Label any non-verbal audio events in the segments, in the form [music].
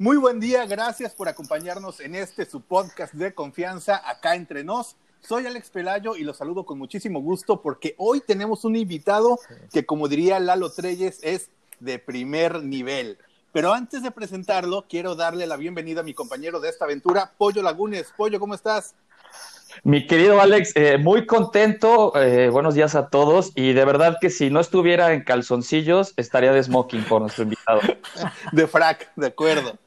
Muy buen día, gracias por acompañarnos en este su podcast de confianza acá entre nos. Soy Alex Pelayo y los saludo con muchísimo gusto porque hoy tenemos un invitado que, como diría Lalo Treyes, es de primer nivel. Pero antes de presentarlo, quiero darle la bienvenida a mi compañero de esta aventura, Pollo Lagunes. Pollo, ¿cómo estás? Mi querido Alex, eh, muy contento, eh, buenos días a todos y de verdad que si no estuviera en calzoncillos estaría de smoking por nuestro invitado. [laughs] De frac, de acuerdo.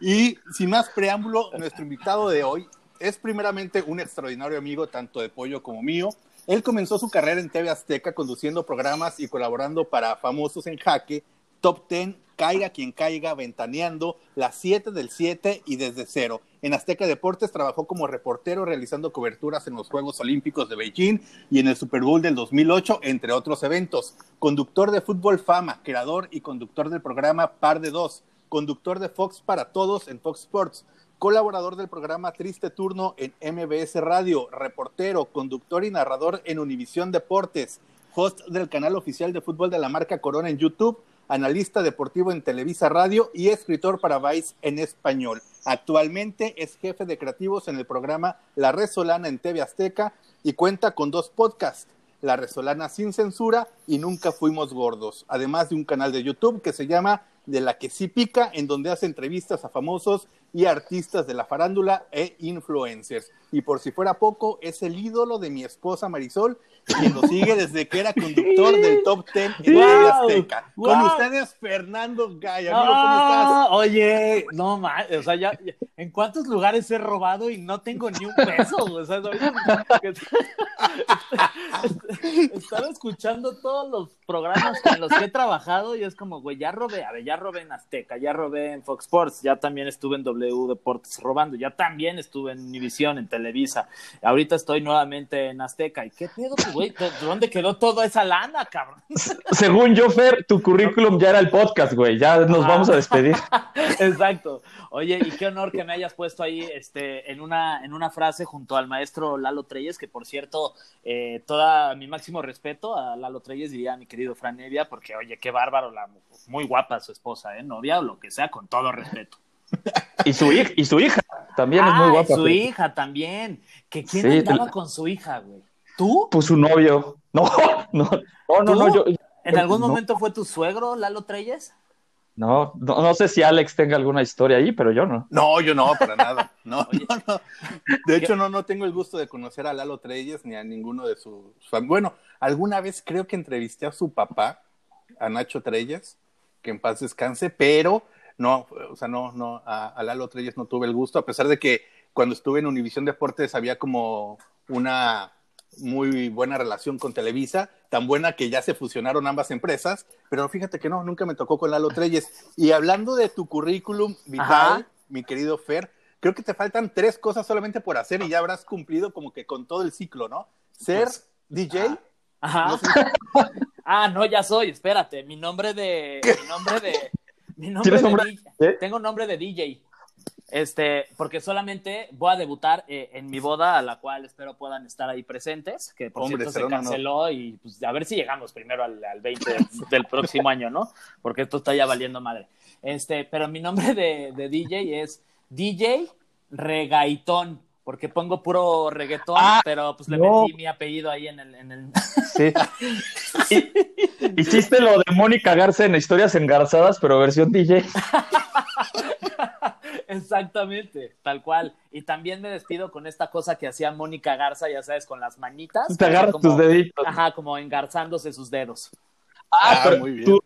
Y sin más preámbulo, nuestro invitado de hoy es primeramente un extraordinario amigo tanto de Pollo como mío. Él comenzó su carrera en TV Azteca conduciendo programas y colaborando para Famosos en Jaque, Top Ten, Caiga quien caiga, Ventaneando, Las 7 del 7 y Desde Cero. En Azteca Deportes trabajó como reportero realizando coberturas en los Juegos Olímpicos de Beijing y en el Super Bowl del 2008, entre otros eventos. Conductor de Fútbol Fama, creador y conductor del programa Par de Dos conductor de Fox para Todos en Fox Sports, colaborador del programa Triste Turno en MBS Radio, reportero, conductor y narrador en Univisión Deportes, host del canal oficial de fútbol de la marca Corona en YouTube, analista deportivo en Televisa Radio y escritor para Vice en español. Actualmente es jefe de creativos en el programa La Resolana en TV Azteca y cuenta con dos podcasts. La Resolana sin censura y Nunca Fuimos Gordos, además de un canal de YouTube que se llama de la que sí pica, en donde hace entrevistas a famosos y artistas de la farándula e influencers. Y por si fuera poco, es el ídolo de mi esposa Marisol, quien lo sigue desde que era conductor del Top Ten en wow, Azteca. Con ustedes, Fernando Gaya. Amigo, ¿cómo estás? Oye, no mames, o sea, ya, ¿en cuántos lugares he robado y no tengo ni un peso? O sea, estaba escuchando todos los programas en los que he trabajado y es como, güey, ya robé, a ver, ya robé en Azteca, ya robé en Fox Sports, ya también estuve en W Deportes robando, ya también estuve en Univision, en Televisa, ahorita estoy nuevamente en Azteca. ¿Y qué pedo, güey? ¿Dónde quedó toda esa lana, cabrón? [laughs] Según yo, Fer, tu currículum ya era el podcast, güey, ya nos vamos a despedir. [laughs] Exacto. Oye, y qué honor que me hayas puesto ahí este, en, una, en una frase junto al maestro Lalo Treyes, que por cierto, eh, toda mi máximo respeto a Lalo Treyes, diría mi querido Fran Nevia, porque oye, qué bárbaro, la, muy guapa su esposa, ¿eh? novia o lo que sea, con todo respeto. Y su, hija, y su hija también es muy guapa. Su hija también. ¿Que ¿Quién andaba con su hija, güey? ¿Tú? Pues su novio. No, [laughs] no, no, no, no yo, ¿En algún momento fue tu suegro, Lalo Treyes? No, no, no, sé si Alex tenga alguna historia ahí, pero yo no. No, yo no, para nada. No, [laughs] no, no. De hecho, no, no tengo el gusto de conocer a Lalo Treyes ni a ninguno de sus. Bueno, alguna vez creo que entrevisté a su papá, a Nacho Treyes, que en paz descanse, pero no, o sea, no, no, a, a Lalo Treyes no tuve el gusto, a pesar de que cuando estuve en Univisión Deportes había como una muy buena relación con Televisa, tan buena que ya se fusionaron ambas empresas, pero fíjate que no, nunca me tocó con Lalo Treyes. Y hablando de tu currículum vital, mi querido Fer, creo que te faltan tres cosas solamente por hacer y ya habrás cumplido como que con todo el ciclo, ¿no? Ser pues, DJ. Ajá. [laughs] ah, no, ya soy, espérate, mi nombre de... Mi nombre de... Mi nombre de nombre? Tengo nombre de DJ. Este, porque solamente voy a debutar eh, en mi boda, a la cual espero puedan estar ahí presentes, que por cierto se canceló y pues a ver si llegamos primero al, 20 [laughs] del, próximo año, ¿no? Porque esto está ya valiendo madre. Este, pero mi nombre de, DJ es DJ Regaitón, porque pongo puro reggaetón, ah, pero pues le metí mi apellido ahí en el... En el... [laughs] Sí. Hiciste lo de Mónica Garza en Historias Engarzadas, pero versión DJ. [laughs] Exactamente, tal cual. Y también me despido con esta cosa que hacía Mónica Garza, ya sabes, con las manitas. Te agarras tus deditos. Ajá, como engarzándose sus dedos. Ah, ah muy bien. Tú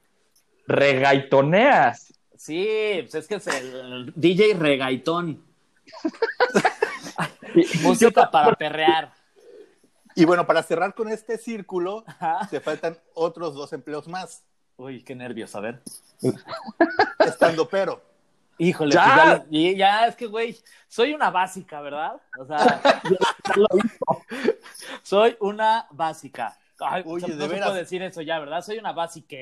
regaitoneas. Sí, pues es que es el DJ regaitón. [laughs] [laughs] Música para perrear. Y bueno, para cerrar con este círculo, te faltan otros dos empleos más. Uy, qué nervios, a ver. [laughs] Estando pero. Híjole, ya, y ya es que, güey, soy una básica, ¿verdad? O sea, [laughs] soy una básica. Ay, Oye, no de puedo decir eso ya, ¿verdad? Soy una básica.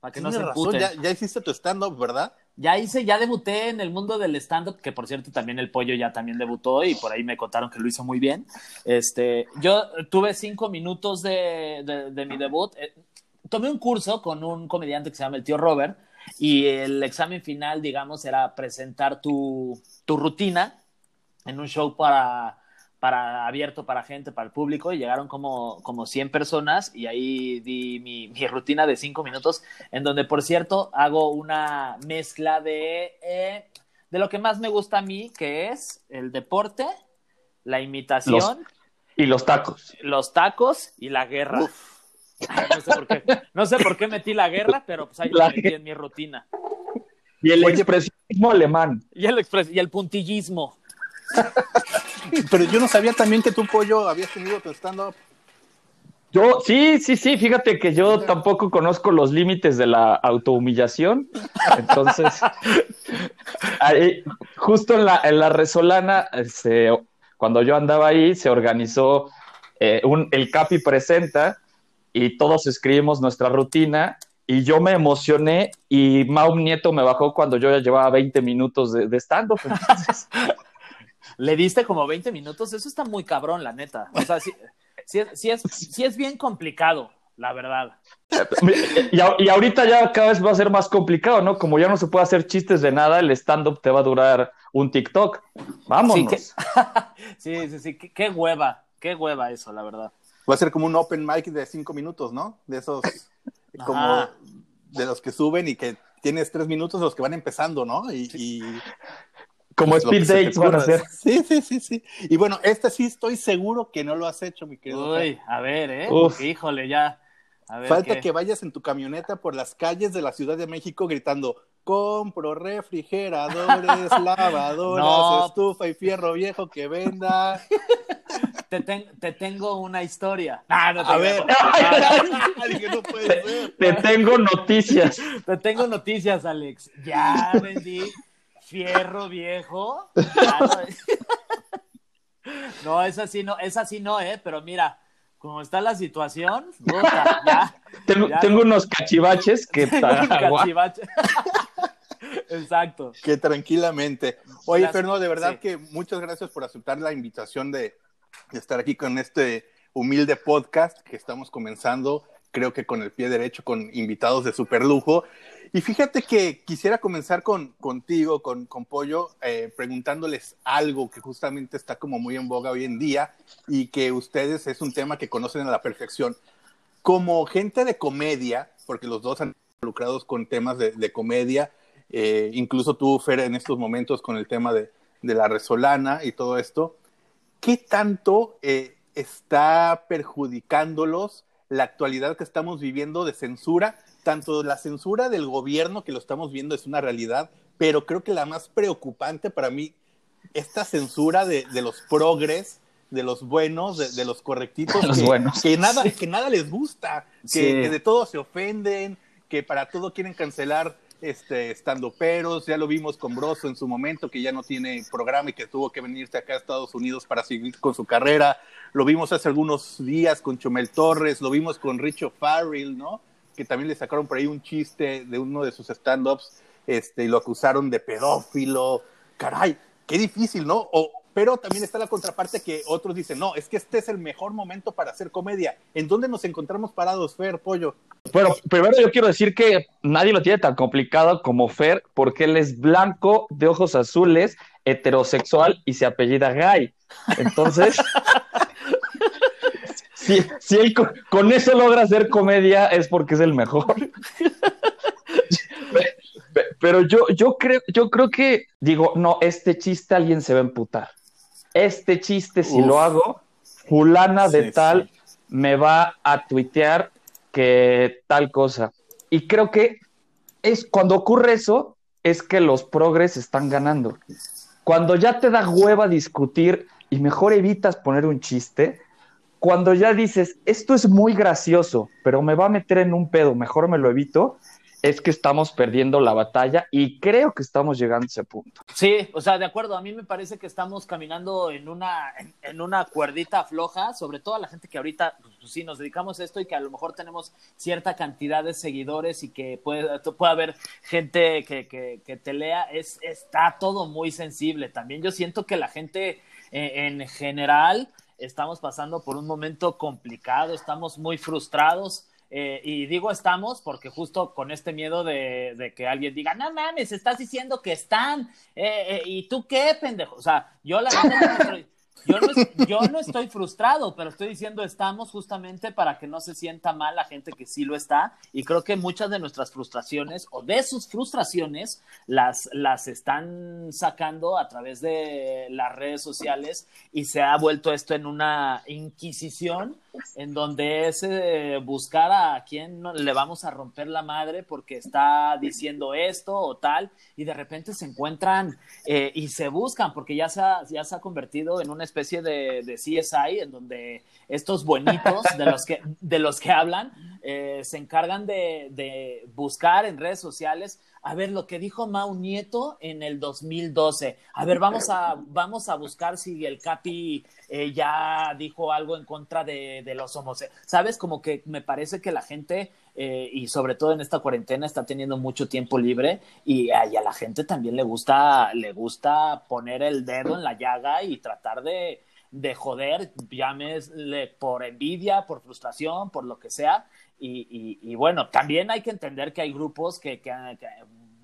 para que no se razón, ya, ya, hiciste tu stand-up, ¿verdad? Ya hice, ya debuté en el mundo del stand-up, que por cierto también el pollo ya también debutó y por ahí me contaron que lo hizo muy bien. Este, yo tuve cinco minutos de, de, mi debut. Eh, tomé un curso con un comediante que se llama el tío Robert y el examen final, digamos, era presentar tu, tu rutina en un show para para abierto para gente, para el público, y llegaron como, como 100 personas y ahí di mi, mi rutina de 5 minutos, en donde, por cierto, hago una mezcla de, eh, de lo que más me gusta a mí, que es el deporte, la imitación. y los tacos. Los tacos y la guerra. no, sé por qué, no sé por qué metí la guerra, pero pues ahí la... metí en mi rutina. Y el expresionismo alemán. Y el, y el puntillismo. [laughs] [laughs] Pero yo no sabía también que tu pollo habías tenido tu stand-up. Yo, sí, sí, sí, fíjate que yo tampoco conozco los límites de la autohumillación. Entonces, [laughs] justo en la, en la Resolana, este, cuando yo andaba ahí, se organizó eh, un, el Capi Presenta y todos escribimos nuestra rutina y yo me emocioné y Mau Nieto me bajó cuando yo ya llevaba 20 minutos de, de stand-up. [laughs] Entonces, le diste como 20 minutos, eso está muy cabrón, la neta. O sea, sí, sí, es, sí es bien complicado, la verdad. [laughs] Y, ahorita ya cada vez va a ser más complicado, ¿no? Como ya no se puede hacer chistes de nada, el stand-up te va a durar un TikTok. Vámonos. [laughs] Sí, sí, sí, Qué, hueva, qué hueva eso, la verdad. Va a ser como un open mic de cinco minutos, ¿no? De esos, [laughs] como de los que suben y que tienes tres minutos, los que van empezando, ¿no? y, como speed dates van a hacer. Sí, sí, sí, sí. Y bueno, este sí estoy seguro que no lo has hecho, mi querido. Uy, a ver, ¿eh? Híjole, ya. Falta que vayas en tu camioneta por las calles de la Ciudad de México gritando, compro refrigeradores, [laughs] lavadoras, estufa y fierro viejo que venda. [laughs] Te, te tengo una historia. a ver. te tengo noticias. Te tengo noticias, Alex. Ya [laughs] vendí fierro viejo. [laughs] no, es así, no, es así, no, ¿eh? Pero mira, como está la situación, [laughs] ya, tengo, unos cachivaches que cachivache. [laughs] Exacto. Que tranquilamente. Oye, Fernando, de verdad que muchas gracias por aceptar la invitación de, de estar aquí con este humilde podcast que estamos comenzando, creo que con el pie derecho, con invitados de super lujo. Y fíjate que quisiera comenzar con, contigo, con, con Pollo, eh, preguntándoles algo que justamente está como muy en boga hoy en día y que ustedes es un tema que conocen a la perfección. Como gente de comedia, porque los dos han involucrados con temas de, de comedia, eh, incluso tú, Fer, en estos momentos con el tema de, de la resolana y todo esto, ¿qué tanto eh, está perjudicándolos la actualidad que estamos viviendo de censura? Tanto la censura del gobierno, que lo estamos viendo, es una realidad, pero creo que la más preocupante para mí, esta censura de, los progres, de los buenos, de, los correctitos, [laughs] que, buenos. que, nada, que nada les gusta, que, de todo se ofenden, que para todo quieren cancelar este, estando peros, ya lo vimos con Broso en su momento, que ya no tiene programa y que tuvo que venirse acá a Estados Unidos para seguir con su carrera, lo vimos hace algunos días con Chomel Torres, lo vimos con Richo Farrell, ¿no? Que también le sacaron por ahí un chiste de uno de sus stand-ups este, y lo acusaron de pedófilo. Caray, qué difícil, ¿no? O, pero también está la contraparte que otros dicen, no, es que este es el mejor momento para hacer comedia. ¿En dónde nos encontramos parados, Fer, Pollo? Bueno, primero yo quiero decir que nadie lo tiene tan complicado como Fer, porque él es blanco, de ojos azules, heterosexual y se apellida Guy. Entonces, [laughs] si, él con, eso logra hacer comedia es porque es el mejor. [laughs] Pero yo, yo, creo, yo creo que digo, no, este chiste alguien se va a emputar. Este chiste, si lo hago, fulana de tal me va a tuitear que tal cosa. Y creo que es cuando ocurre eso, es que los progres están ganando. Cuando ya te da hueva discutir y mejor evitas poner un chiste, cuando ya dices, esto es muy gracioso, pero me va a meter en un pedo, mejor me lo evito, es que estamos perdiendo la batalla y creo que estamos llegando a ese punto. Sí, o sea, de acuerdo, a mí me parece que estamos caminando en una, en, una cuerdita floja, sobre todo a la gente que ahorita, pues, sí, nos dedicamos a esto y que a lo mejor tenemos cierta cantidad de seguidores y que puede, puede haber gente que, que, te lea, es, está todo muy sensible. También yo siento que la gente eh, en general estamos pasando por un momento complicado, estamos muy frustrados eh, y digo estamos porque justo con este miedo de, que alguien diga, no mames, estás diciendo que están, eh, eh, ¿y tú qué, pendejo? O sea, yo la yo no, yo no estoy frustrado, pero estoy diciendo estamos justamente para que no se sienta mal la gente que sí lo está. Y creo que muchas de nuestras frustraciones o de sus frustraciones las, las están sacando a través de las redes sociales y se ha vuelto esto en una inquisición en donde es eh, buscar a quién le vamos a romper la madre porque está diciendo esto o tal y de repente se encuentran eh, y se buscan porque ya se ha, ya se ha convertido en una especie de, de CSI en donde estos buenitos de los que, de los que hablan eh, se encargan de, de, buscar en redes sociales a ver lo que dijo Mau Nieto en el 2012. A ver, vamos a, vamos a buscar si el Capi eh, ya dijo algo en contra de, los homosexuales. ¿Sabes? Como que me parece que la gente, eh, y sobre todo en esta cuarentena, está teniendo mucho tiempo libre y, a la gente también le gusta, le gusta poner el dedo en la llaga y tratar de, de joder, llámesle por envidia, por frustración, por lo que sea. Y, y, bueno, también hay que entender que hay grupos que, que,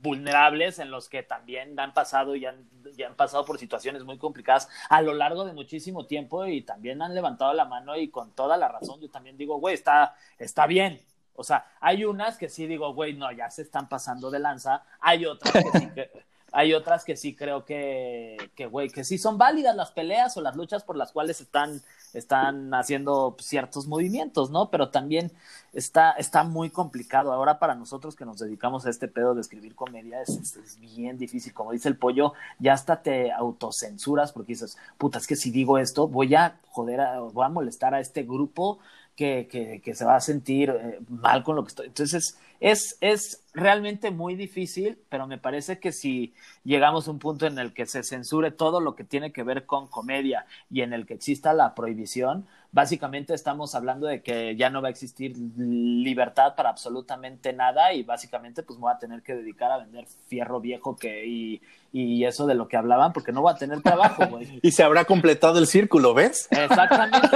vulnerables en los que también han pasado y han, han pasado por situaciones muy complicadas a lo largo de muchísimo tiempo y también han levantado la mano y con toda la razón yo también digo, güey, está, está bien, o sea, hay unas que sí digo, güey, no, ya se están pasando de lanza. Hay otras que sí, que, [laughs] hay otras que sí creo que, que, güey, que sí son válidas las peleas o las luchas por las cuales están, están haciendo ciertos movimientos, ¿no? Pero también está, está muy complicado. Ahora para nosotros que nos dedicamos a este pedo de escribir comedia es, bien difícil. Como dice el pollo, ya hasta te autocensuras porque dices, puta, es que si digo esto, voy a joder, a, voy a molestar a este grupo que, que, que se va a sentir eh, mal con lo que estoy. Entonces, es, es realmente muy difícil, pero me parece que si llegamos a un punto en el que se censure todo lo que tiene que ver con comedia y en el que exista la prohibición, básicamente estamos hablando de que ya no va a existir libertad para absolutamente nada y básicamente pues me voy a tener que dedicar a vender fierro viejo que y, y eso de lo que hablaban porque no voy a tener trabajo, güey. [laughs] y se habrá completado el círculo, ¿ves? Exactamente.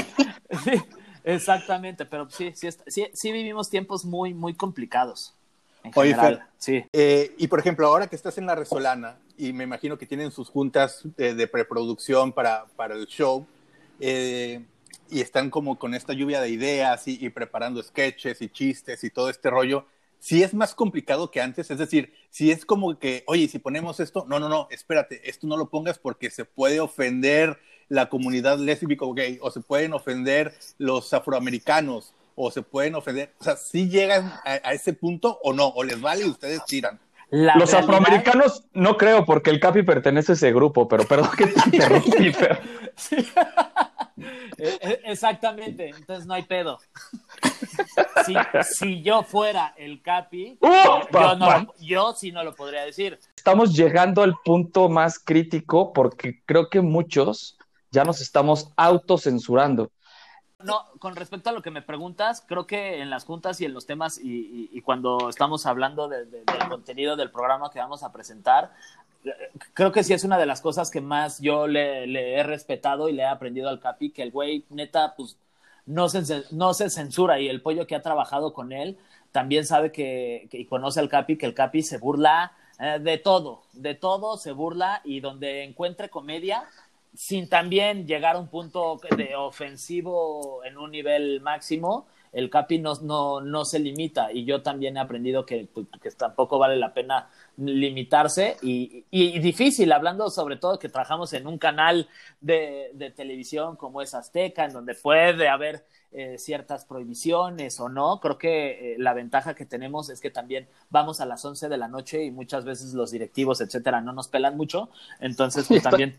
[laughs] sí. Exactamente, pero sí, sí, sí, sí vivimos tiempos muy, muy complicados. En Oye, Fer, sí. Eh, y por ejemplo, ahora que estás en la Resolana, y me imagino que tienen sus juntas de, preproducción para, para, el show, eh, y están como con esta lluvia de ideas y, y, preparando sketches y chistes y todo este rollo, sí es más complicado que antes, es decir, si es como que, oye, si ponemos esto, no, no, no, espérate, esto no lo pongas porque se puede ofender la comunidad lésbico gay, o se pueden ofender los afroamericanos, o se pueden ofender, o sea, si llegan a, ese punto o no, o les vale y ustedes tiran. los afroamericanos no creo, porque el Capi pertenece a ese grupo, pero perdón que te [laughs] interrumpí, pero... E, e, exactamente, entonces no hay pedo. Si, yo fuera el Capi, yo, no, yo sí no lo podría decir. Estamos llegando al punto más crítico porque creo que muchos ya nos estamos autocensurando. No, con respecto a lo que me preguntas, creo que en las juntas y en los temas y, cuando estamos hablando del contenido del programa que vamos a presentar, creo que sí es una de las cosas que más yo le, he respetado y le he aprendido al Capi, que el güey neta, pues no se, no se censura y el pollo que ha trabajado con él también sabe que, y conoce al Capi, que el Capi se burla eh, de todo, de todo se burla y donde encuentre comedia, sin también llegar a un punto de ofensivo en un nivel máximo, el Capi no, no, no se limita y yo también he aprendido que, que tampoco vale la pena limitarse y, y, difícil, hablando sobre todo que trabajamos en un canal de, de televisión como es Azteca, en donde puede haber eh, ciertas prohibiciones o no. Creo que eh, la ventaja que tenemos es que también vamos a las 11 de la noche y muchas veces los directivos, etcétera, no nos pelan mucho. Entonces, pues [laughs] también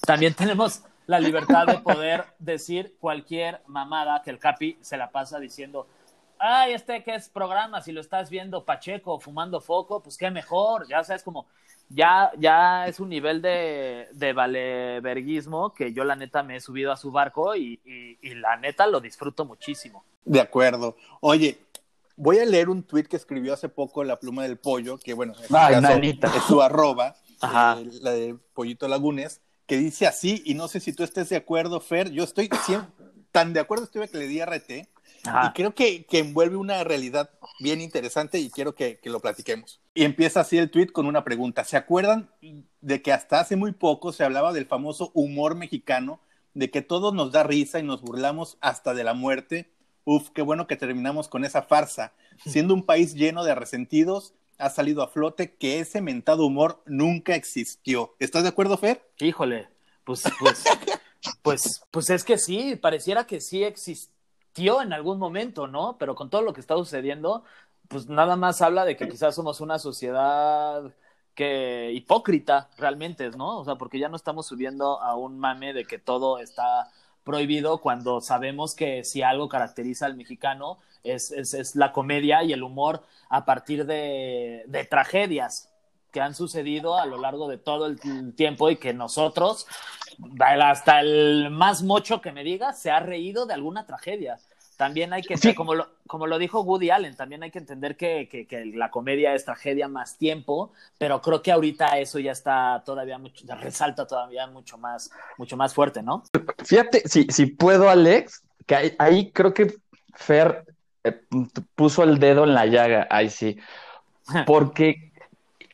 también tenemos la libertad de poder decir cualquier mamada que el Capi se la pasa diciendo. ay, este que es programa, si lo estás viendo Pacheco fumando foco, pues qué mejor, ya sabes como, ya, ya es un nivel de, de valeverguismo que yo la neta me he subido a su barco y, y, la neta lo disfruto muchísimo. De acuerdo. Oye, voy a leer un tweet que escribió hace poco la pluma del pollo, que bueno, es su arroba, eh, la de Pollito Lagunes, que dice así, y no sé si tú estés de acuerdo, Fer, yo estoy tan de acuerdo estuve que le di RT, y creo que, que, envuelve una realidad bien interesante y quiero que, que, lo platiquemos. Y empieza así el tweet con una pregunta. ¿Se acuerdan de que hasta hace muy poco se hablaba del famoso humor mexicano, de que todo nos da risa y nos burlamos hasta de la muerte? Uf, qué bueno que terminamos con esa farsa. Siendo un país lleno de resentidos, ha salido a flote que ese mentado humor nunca existió. ¿Estás de acuerdo, Fer? Híjole, pues, pues, [laughs] pues, pues es que sí, pareciera que sí existe en algún momento, ¿no? Pero con todo lo que está sucediendo, pues nada más habla de que quizás somos una sociedad que hipócrita realmente, ¿no? O sea, porque ya no estamos subiendo a un mame de que todo está prohibido cuando sabemos que si algo caracteriza al mexicano es, es, la comedia y el humor a partir de, de, tragedias que han sucedido a lo largo de todo el tiempo y que nosotros, hasta el más mocho que me diga, se ha reído de alguna tragedia. También hay que, como, lo, como lo dijo Woody Allen, también hay que entender que, que, la comedia es tragedia más tiempo, pero creo que ahorita eso ya está todavía mucho, resalta todavía mucho más, mucho más fuerte, ¿no? Fíjate, si, si puedo, Alex, que ahí, creo que Fer eh, puso el dedo en la llaga, ahí sí, [laughs] porque,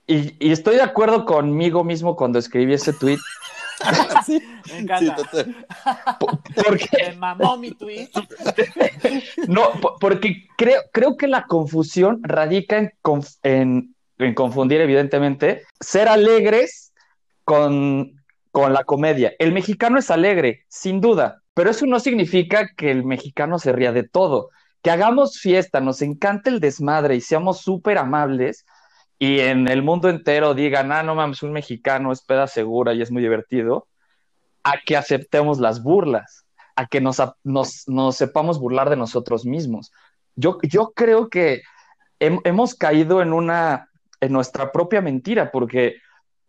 y, y estoy de acuerdo conmigo mismo cuando escribí ese tweet. [laughs] sí, me encanta. porque... Me mamó mi tweet. no, porque creo, creo que la confusión radica en, en, en confundir, evidentemente, ser alegres con, con la comedia. El mexicano es alegre, sin duda, pero eso no significa que el mexicano se ría de todo. Que hagamos fiesta, nos encanta el desmadre y seamos súper amables, y en el mundo entero digan, ah, no mames, un mexicano es peda segura y es muy divertido, a que aceptemos las burlas, a que nos, nos, sepamos burlar de nosotros mismos. Yo, yo creo que hemos caído en una, en nuestra propia mentira, porque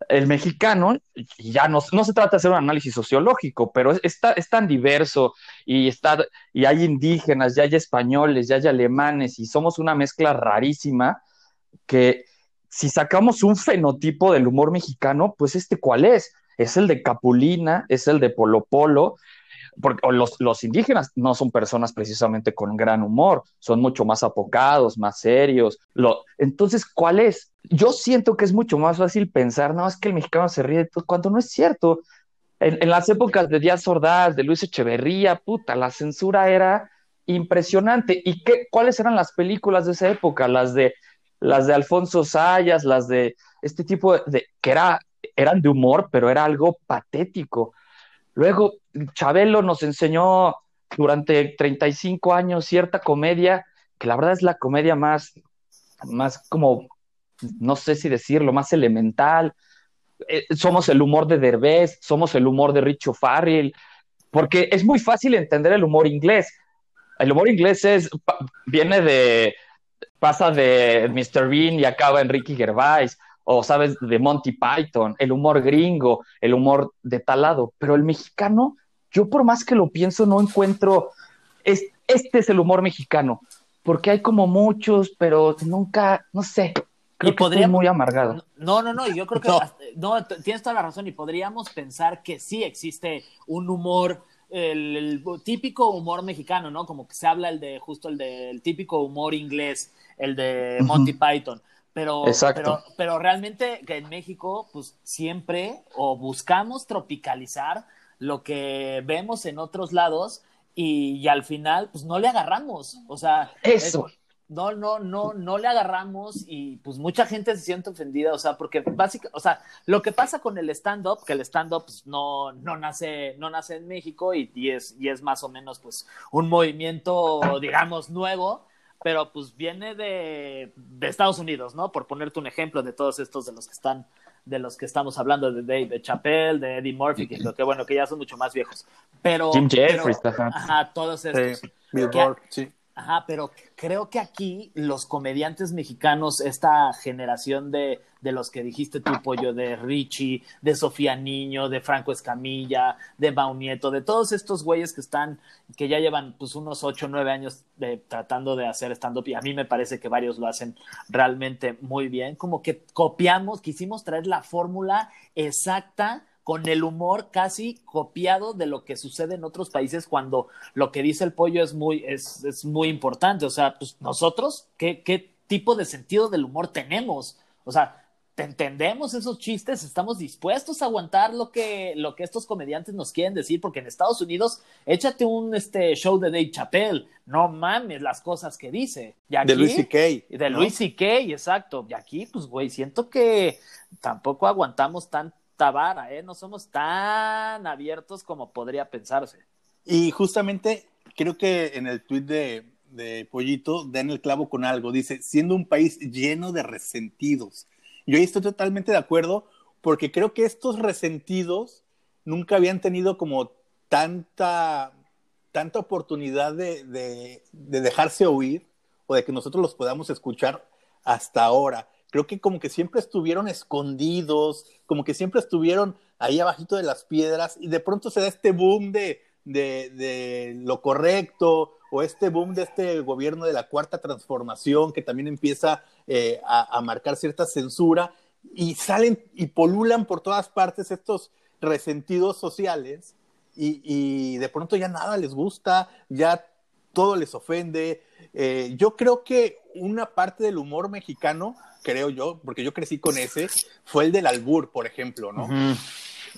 el mexicano, ya no, no se trata de hacer un análisis sociológico, pero es, es tan diverso y, está, y hay indígenas, ya hay españoles, ya hay alemanes, y somos una mezcla rarísima que si sacamos un fenotipo del humor mexicano, pues este cuál es? Es el de Capulina, es el de Polo Polo, porque los, los, indígenas no son personas precisamente con gran humor, son mucho más apocados, más serios. Lo, entonces, ¿cuál es? Yo siento que es mucho más fácil pensar, no, es que el mexicano se ríe de todo, cuando no es cierto. En, en las épocas de Díaz Ordaz, de Luis Echeverría, puta, la censura era impresionante. ¿Y qué, cuáles eran las películas de esa época? Las de las de Alfonso Sayas, las de este tipo de, que era, eran de humor, pero era algo patético. Luego, Chabelo nos enseñó durante 35 años cierta comedia, que la verdad es la comedia más, más como, no sé si decirlo, más elemental. Eh, somos el humor de Derbez, somos el humor de Richo Farrell, porque es muy fácil entender el humor inglés. El humor inglés es, viene de, pasa de Mr. Bean y acaba en Ricky Gervais, o sabes, de Monty Python, el humor gringo, el humor de tal lado, pero el mexicano, yo por más que lo pienso, no encuentro, es, este es el humor mexicano, porque hay como muchos, pero nunca, no sé, creo y que estoy muy amargado. No, no, no, yo creo que, no. tienes toda la razón, y podríamos pensar que sí existe un humor el, típico humor mexicano, ¿no? Como que se habla el de justo el del típico humor inglés, el de Monty Python. Pero, pero, pero realmente que en México, pues siempre o buscamos tropicalizar lo que vemos en otros lados y, al final, pues no le agarramos. O sea, eso no, no, no, no le agarramos y pues mucha gente se siente ofendida, o sea, porque básicamente, o sea, lo que pasa con el stand-up, que el stand-up pues, no, no, nace, no nace en México y, y, es, y es más o menos pues un movimiento, digamos, nuevo, pero pues viene de, de Estados Unidos, ¿no? Por ponerte un ejemplo de todos estos de los que están, de los que estamos hablando, de Dave Chappelle, de Eddie Murphy, que, que bueno, que ya son mucho más viejos. Pero, Jim Jeffries, ajá, todos estos. Sí, sí Ajá, pero creo que aquí los comediantes mexicanos, esta generación de, de los que dijiste tú, Pollo, de Richie, de Sofía Niño, de Franco Escamilla, de Nieto, de todos estos güeyes que están, que ya llevan pues unos ocho, nueve años de, tratando de hacer stand-up y a mí me parece que varios lo hacen realmente muy bien, como que copiamos, quisimos traer la fórmula exacta con el humor casi copiado de lo que sucede en otros países cuando lo que dice el pollo es muy, es, es muy importante. O sea, pues nosotros, ¿qué, ¿qué tipo de sentido del humor tenemos? O sea, entendemos esos chistes, estamos dispuestos a aguantar lo que, lo que estos comediantes nos quieren decir, porque en Estados Unidos, échate un este, show de Dave Chappelle, no mames las cosas que dice. de Luis C.K. De Luis C.K., exacto. Y aquí, pues, güey, siento que tampoco aguantamos tan vara, ¿eh? No somos tan abiertos como podría pensarse. Y justamente creo que en el tuit de, de Pollito dan el clavo con algo. Dice, siendo un país lleno de resentidos. Yo ahí estoy totalmente de acuerdo porque creo que estos resentidos nunca habían tenido como tanta, tanta oportunidad de dejarse oír o de que nosotros los podamos escuchar hasta ahora creo que como que siempre estuvieron escondidos, como que siempre estuvieron ahí abajito de las piedras y de pronto se da este boom de, de, lo correcto o este boom de este gobierno de la cuarta transformación que también empieza eh, a, marcar cierta censura y salen y polulan por todas partes estos resentidos sociales y, y de pronto ya nada les gusta, ya todo les ofende. Eh, yo creo que una parte del humor mexicano creo yo, porque yo crecí con ese, fue el del albur, por ejemplo, ¿no?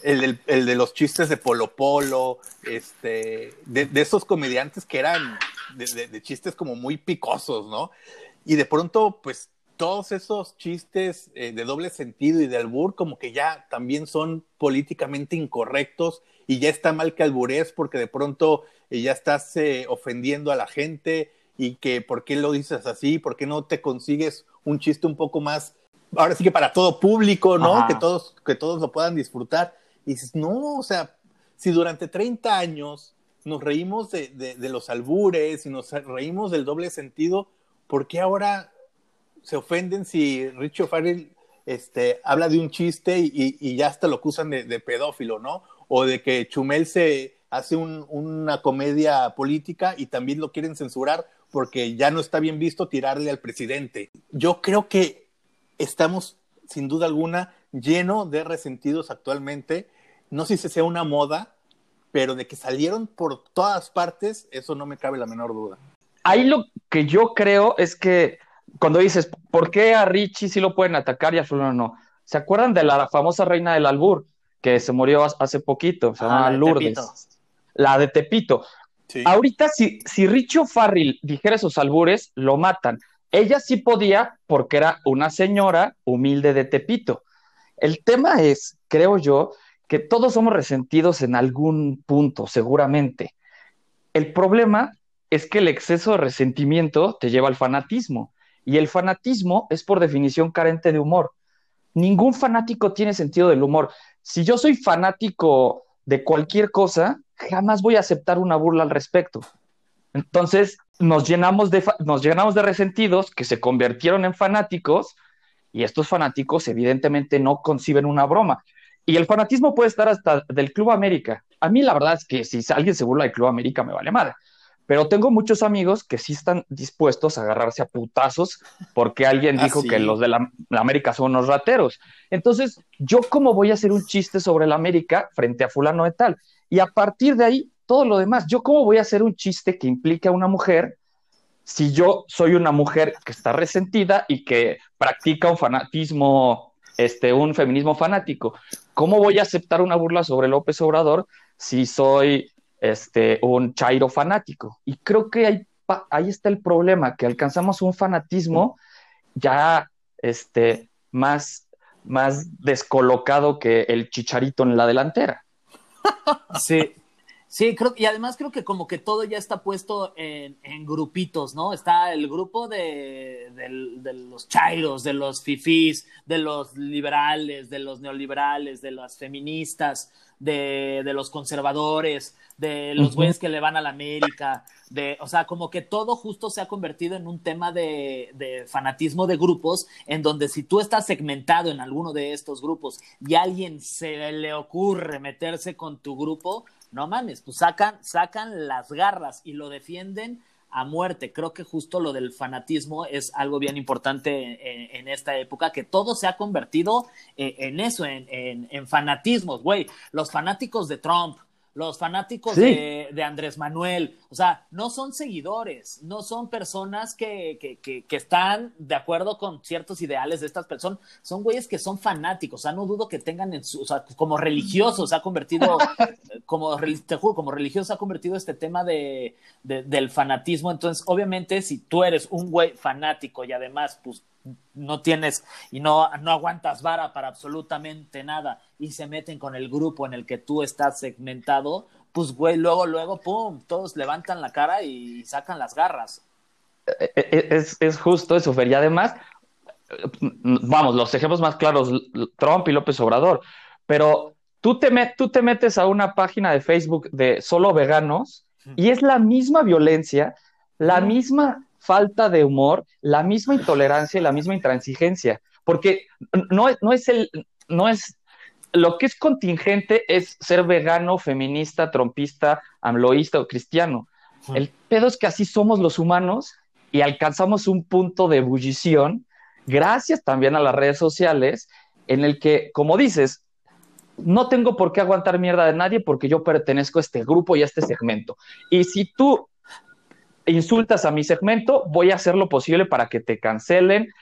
el, de los chistes de Polo Polo, este, de, esos comediantes que eran de, chistes como muy picosos, ¿no? Y de pronto, pues todos esos chistes eh, de doble sentido y de albur como que ya también son políticamente incorrectos y ya está mal que albures porque de pronto eh, ya estás eh, ofendiendo a la gente y que por qué lo dices así, por qué no te consigues un chiste un poco más, ahora sí que para todo público, ¿no? Que todos, que todos lo puedan disfrutar. Y dices, no, o sea, si durante 30 años nos reímos de, de, los albures y nos reímos del doble sentido, ¿por qué ahora se ofenden si Richie O'Farrell este, habla de un chiste y, y, ya hasta lo acusan de, de, pedófilo, ¿no? O de que Chumel se hace un, una comedia política y también lo quieren censurar porque ya no está bien visto tirarle al presidente. Yo creo que estamos, sin duda alguna, lleno de resentidos actualmente. No sé si sea una moda, pero de que salieron por todas partes, eso no me cabe la menor duda. Ahí lo que yo creo es que cuando dices, ¿por qué a Richie sí lo pueden atacar y a Fulano no? ¿Se acuerdan de la famosa reina del albur que se murió hace poquito? Se llama ah, Lourdes. La de Tepito. Ahorita, si, si Richo dijera esos albures, lo matan. Ella sí podía porque era una señora humilde de Tepito. El tema es, creo yo, que todos somos resentidos en algún punto, seguramente. El problema es que el exceso de resentimiento te lleva al fanatismo. Y el fanatismo es por definición carente de humor. Ningún fanático tiene sentido del humor. Si yo soy fanático de cualquier cosa, jamás voy a aceptar una burla al respecto. Entonces nos llenamos de, nos llenamos de resentidos que se convirtieron en fanáticos y estos fanáticos evidentemente no conciben una broma. Y el fanatismo puede estar hasta del Club América. A mí la verdad es que si alguien se burla del Club América me vale madre. Pero tengo muchos amigos que sí están dispuestos a agarrarse a putazos porque alguien ah, dijo que los de la, América son unos rateros. Entonces, ¿yo cómo voy a hacer un chiste sobre la América frente a fulano de tal? Y a partir de ahí, todo lo demás. ¿Yo cómo voy a hacer un chiste que implique a una mujer si yo soy una mujer que está resentida y que practica un fanatismo, este, un feminismo fanático? ¿Cómo voy a aceptar una burla sobre López Obrador si soy este, un chairo fanático? Y creo que ahí, ahí está el problema, que alcanzamos un fanatismo ya este, más, más descolocado que el chicharito en la delantera. Sí, Sí, creo, y además creo que como que todo ya está puesto en, grupitos, ¿no? Está el grupo de, los chairos, de los fifís, de los liberales, de los neoliberales, de las feministas, de, los conservadores, de los güeyes que le van a la América, de, o sea, como que todo justo se ha convertido en un tema de, de, fanatismo de grupos, en donde si tú estás segmentado en alguno de estos grupos y a alguien se le ocurre meterse con tu grupo, no mames, pues sacan, sacan las garras y lo defienden a muerte. Creo que justo lo del fanatismo es algo bien importante en, esta época, que todo se ha convertido eh, en, eso, en, en, en fanatismos, güey. Los fanáticos de Trump, los fanáticos de, Andrés Manuel, o sea, no son seguidores, no son personas que, que, que, están de acuerdo con ciertos ideales de estas personas, son güeyes que son fanáticos, o sea, no dudo que tengan en su, o sea, como religiosos, se ha convertido, [laughs] como, te juro, como religioso ha convertido este tema de, del fanatismo, entonces, obviamente, si tú eres un güey fanático y además, pues, no tienes y no, no aguantas vara para absolutamente nada y se meten con el grupo en el que tú estás segmentado, pues güey, luego, luego, pum, todos levantan la cara y sacan las garras. Eh, eh, es, es justo eso, Fer. Y además, vamos, los ejemplos más claros, Trump y López Obrador, pero tú te, tú te metes a una página de Facebook de solo veganos y es la misma violencia, la misma falta de humor, la misma intolerancia y la misma intransigencia, porque no, no es el, no es, lo que es contingente es ser vegano, feminista, trompista, amloísta o cristiano. El pedo es que así somos los humanos y alcanzamos un punto de ebullición gracias también a las redes sociales en el que, como dices, no tengo por qué aguantar mierda de nadie porque yo pertenezco a este grupo y a este segmento. Y si tú insultas a mi segmento, voy a hacer lo posible para que te cancelen,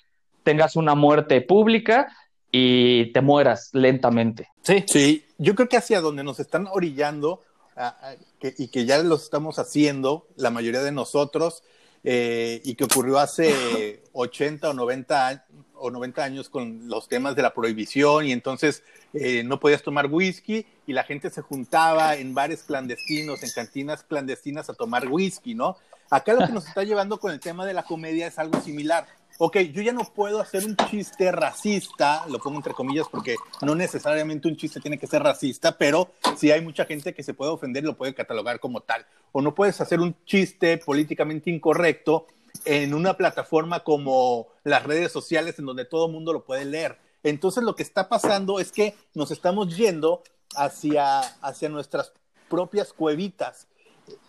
tengas una muerte pública y te mueras lentamente. Sí, sí, yo creo que hacia donde nos están orillando y que ya lo estamos haciendo, la mayoría de nosotros, eh, y que ocurrió hace [laughs] 80 o 90, o 90 años con los temas de la prohibición y entonces eh, no podías tomar whisky y la gente se juntaba en bares clandestinos, en cantinas clandestinas a tomar whisky, ¿no? Acá lo que nos está llevando con el tema de la comedia es algo similar. Ok, yo ya no puedo hacer un chiste racista, lo pongo entre comillas porque no necesariamente un chiste tiene que ser racista, pero sí hay mucha gente que se puede ofender lo puede catalogar como tal. O no puedes hacer un chiste políticamente incorrecto en una plataforma como las redes sociales en donde todo el mundo lo puede leer. Entonces lo que está pasando es que nos estamos yendo hacia, hacia nuestras propias cuevitas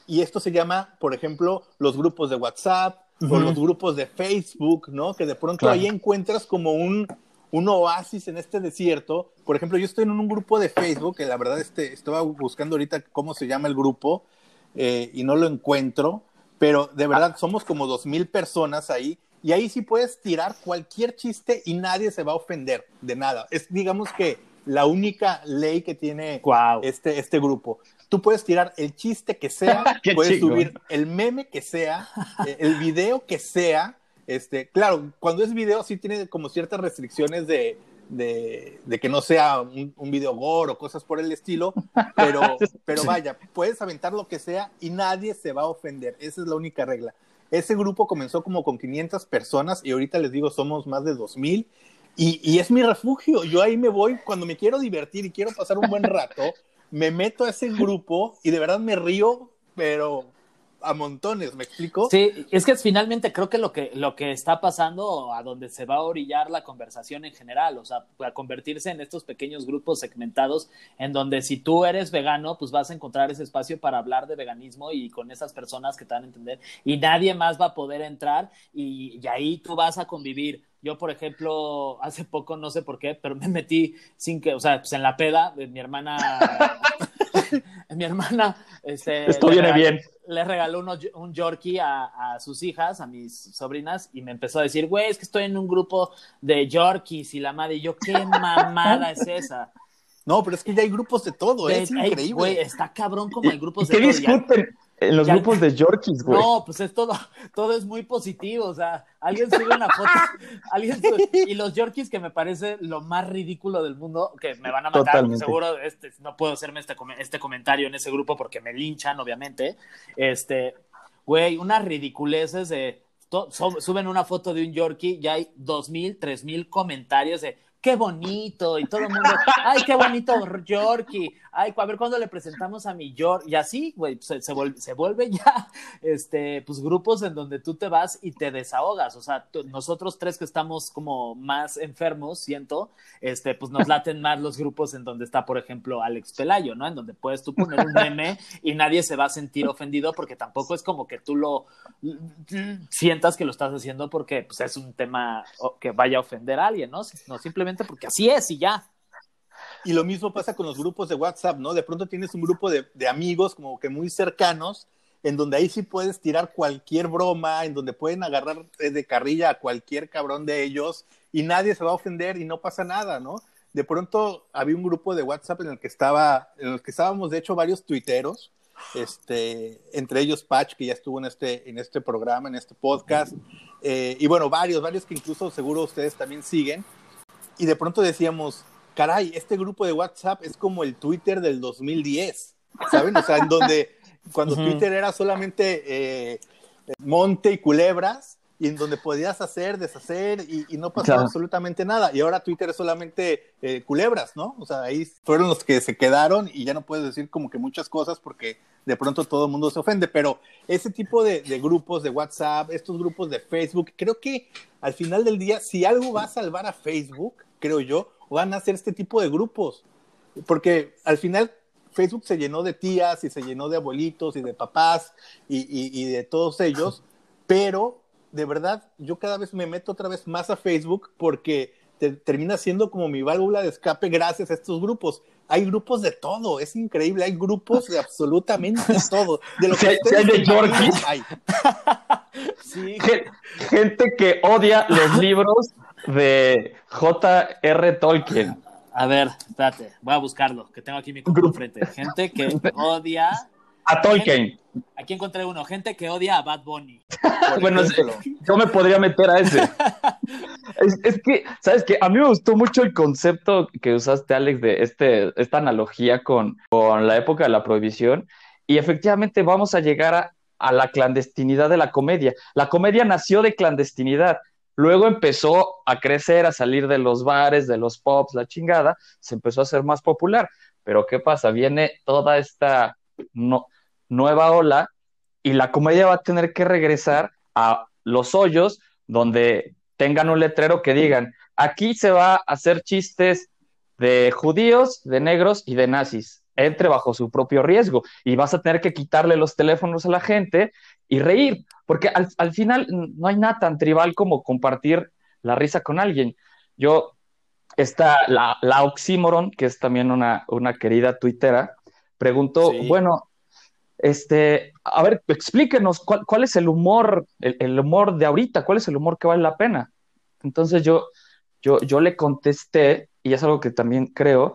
y esto se llama, por ejemplo, los grupos de WhatsApp o los grupos de Facebook, ¿no? Que de pronto ahí encuentras como un, un oasis en este desierto. Por ejemplo, yo estoy en un grupo de Facebook, que la verdad este, estaba buscando ahorita cómo se llama el grupo eh, y no lo encuentro, pero de verdad ah. somos como dos mil personas ahí y ahí sí puedes tirar cualquier chiste y nadie se va a ofender de nada. Es digamos que la única ley que tiene este, este grupo. Tú puedes tirar el chiste que sea, [laughs] puedes subir el meme que sea, eh, el video que sea. Este, claro, cuando es video sí tiene como ciertas restricciones de, de, que no sea un, video gore o cosas por el estilo, pero, [laughs] pero vaya, puedes aventar lo que sea y nadie se va a ofender. Esa es la única regla. Ese grupo comenzó como con 500 personas y ahorita les digo, somos más de 2000 y, y es mi refugio. Yo ahí me voy cuando me quiero divertir y quiero pasar un buen rato me meto a ese grupo y de verdad me río, pero a montones, ¿me explico? Sí, es que finalmente creo que lo que lo que está pasando a donde se va a orillar la conversación en general, o sea, a convertirse en estos pequeños grupos segmentados en donde si tú eres vegano, pues vas a encontrar ese espacio para hablar de veganismo y con esas personas que te van a entender y nadie más va a poder entrar y, y ahí tú vas a convivir yo, por ejemplo, hace poco, no sé por qué, pero me metí sin que, o sea, pues en la peda de mi hermana, [laughs] [laughs] mi hermana, este, Esto viene bien. Le regaló un Yorkie a, sus hijas, a mis sobrinas, y me empezó a decir, güey, es que estoy en un grupo de Yorkies y la madre, y yo, ¿qué mamada es esa? No, pero es que ya hay grupos de todo, ¿eh? es increíble. Güey, está cabrón como hay grupos de todo. discuten? En los grupos de Yorkies, güey. No, pues es todo, [laughs] todo es muy positivo. O sea, alguien sube una foto, [laughs] alguien y los Yorkies que me parece lo más ridículo del mundo, que me van a matar, seguro este, no puedo hacerme este, este comentario en ese grupo porque me linchan, obviamente. Este, güey, unas ridiculeces de suben una foto de un Yorkie y hay dos mil, tres mil comentarios de qué bonito, y todo el mundo, ay, qué bonito Yorkie, ay, a ver cuándo le presentamos a mi York, y así, güey, se, se, vuelve, [laughs] ya, este, pues grupos en donde tú te vas y te desahogas, o sea, nosotros tres que estamos como más enfermos, siento, este, pues nos laten más los grupos en donde está, por ejemplo, Alex Pelayo, ¿no? En donde puedes tú poner un meme y nadie se va a sentir ofendido porque tampoco es como que tú lo sientas que lo estás haciendo porque pues, es un tema que vaya a ofender a alguien, ¿no? No, simplemente porque así es y ya. Y lo mismo pasa con los grupos de WhatsApp, ¿no? De pronto tienes un grupo de, amigos como que muy cercanos, en donde ahí sí puedes tirar cualquier broma, en donde pueden agarrar de carrilla a cualquier cabrón de ellos y nadie se va a ofender y no pasa nada, ¿no? De pronto había un grupo de WhatsApp en el que estaba, en el que estábamos de hecho varios tuiteros, este, entre ellos Patch, que ya estuvo en este, en este programa, en este podcast, eh, y bueno, varios, varios que incluso seguro ustedes también siguen, y de pronto decíamos, caray, este grupo de WhatsApp es como el Twitter del 2010, ¿saben? O sea, en donde [laughs] cuando Twitter era solamente eh, monte y culebras, y en donde podías hacer, deshacer y, no pasaba absolutamente nada. Y ahora Twitter es solamente eh, culebras, ¿no? O sea, ahí fueron los que se quedaron y ya no puedes decir como que muchas cosas porque de pronto todo el mundo se ofende. Pero ese tipo de, de grupos de WhatsApp, estos grupos de Facebook, creo que al final del día, si algo va a salvar a Facebook, creo yo, van a hacer este tipo de grupos. Porque al final Facebook se llenó de tías y se llenó de abuelitos y de papás y, de todos ellos, [laughs] pero de verdad yo cada vez me meto otra vez más a Facebook porque termina siendo como mi válvula de escape gracias a estos grupos. Hay grupos de todo, es increíble, hay grupos de absolutamente [laughs] todo. De lo que hay [laughs] de Hay. Gente que odia los libros de J.R. Tolkien. A ver, espérate, voy a buscarlo, que tengo aquí mi grupo frente. Gente que [laughs] odia. A Tolkien. aquí encontré uno, gente que odia a Bad Bunny. [laughs] bueno, yo me podría meter a ese. [laughs] es, que, ¿sabes qué? A mí me gustó mucho el concepto que usaste, Alex, de este, esta analogía con, con la época de la prohibición. Y efectivamente vamos a llegar a, a la clandestinidad de la comedia. La comedia nació de clandestinidad. Luego empezó a crecer, a salir de los bares, de los pops, la chingada, se empezó a hacer más popular. Pero ¿qué pasa? Viene toda esta nueva ola y la comedia va a tener que regresar a los hoyos donde tengan un letrero que digan, aquí se va a hacer chistes de judíos, de negros y de nazis. Entre bajo su propio riesgo y vas a tener que quitarle los teléfonos a la gente y reír, porque al, final no hay nada tan tribal como compartir la risa con alguien. Yo, está la, la Oxymoron, que es también una, una querida tuitera, preguntó, bueno, este, a ver, explíquenos cuál, cuál es el humor, el, humor de ahorita, cuál es el humor que vale la pena. Entonces yo, yo, yo le contesté, y es algo que también creo,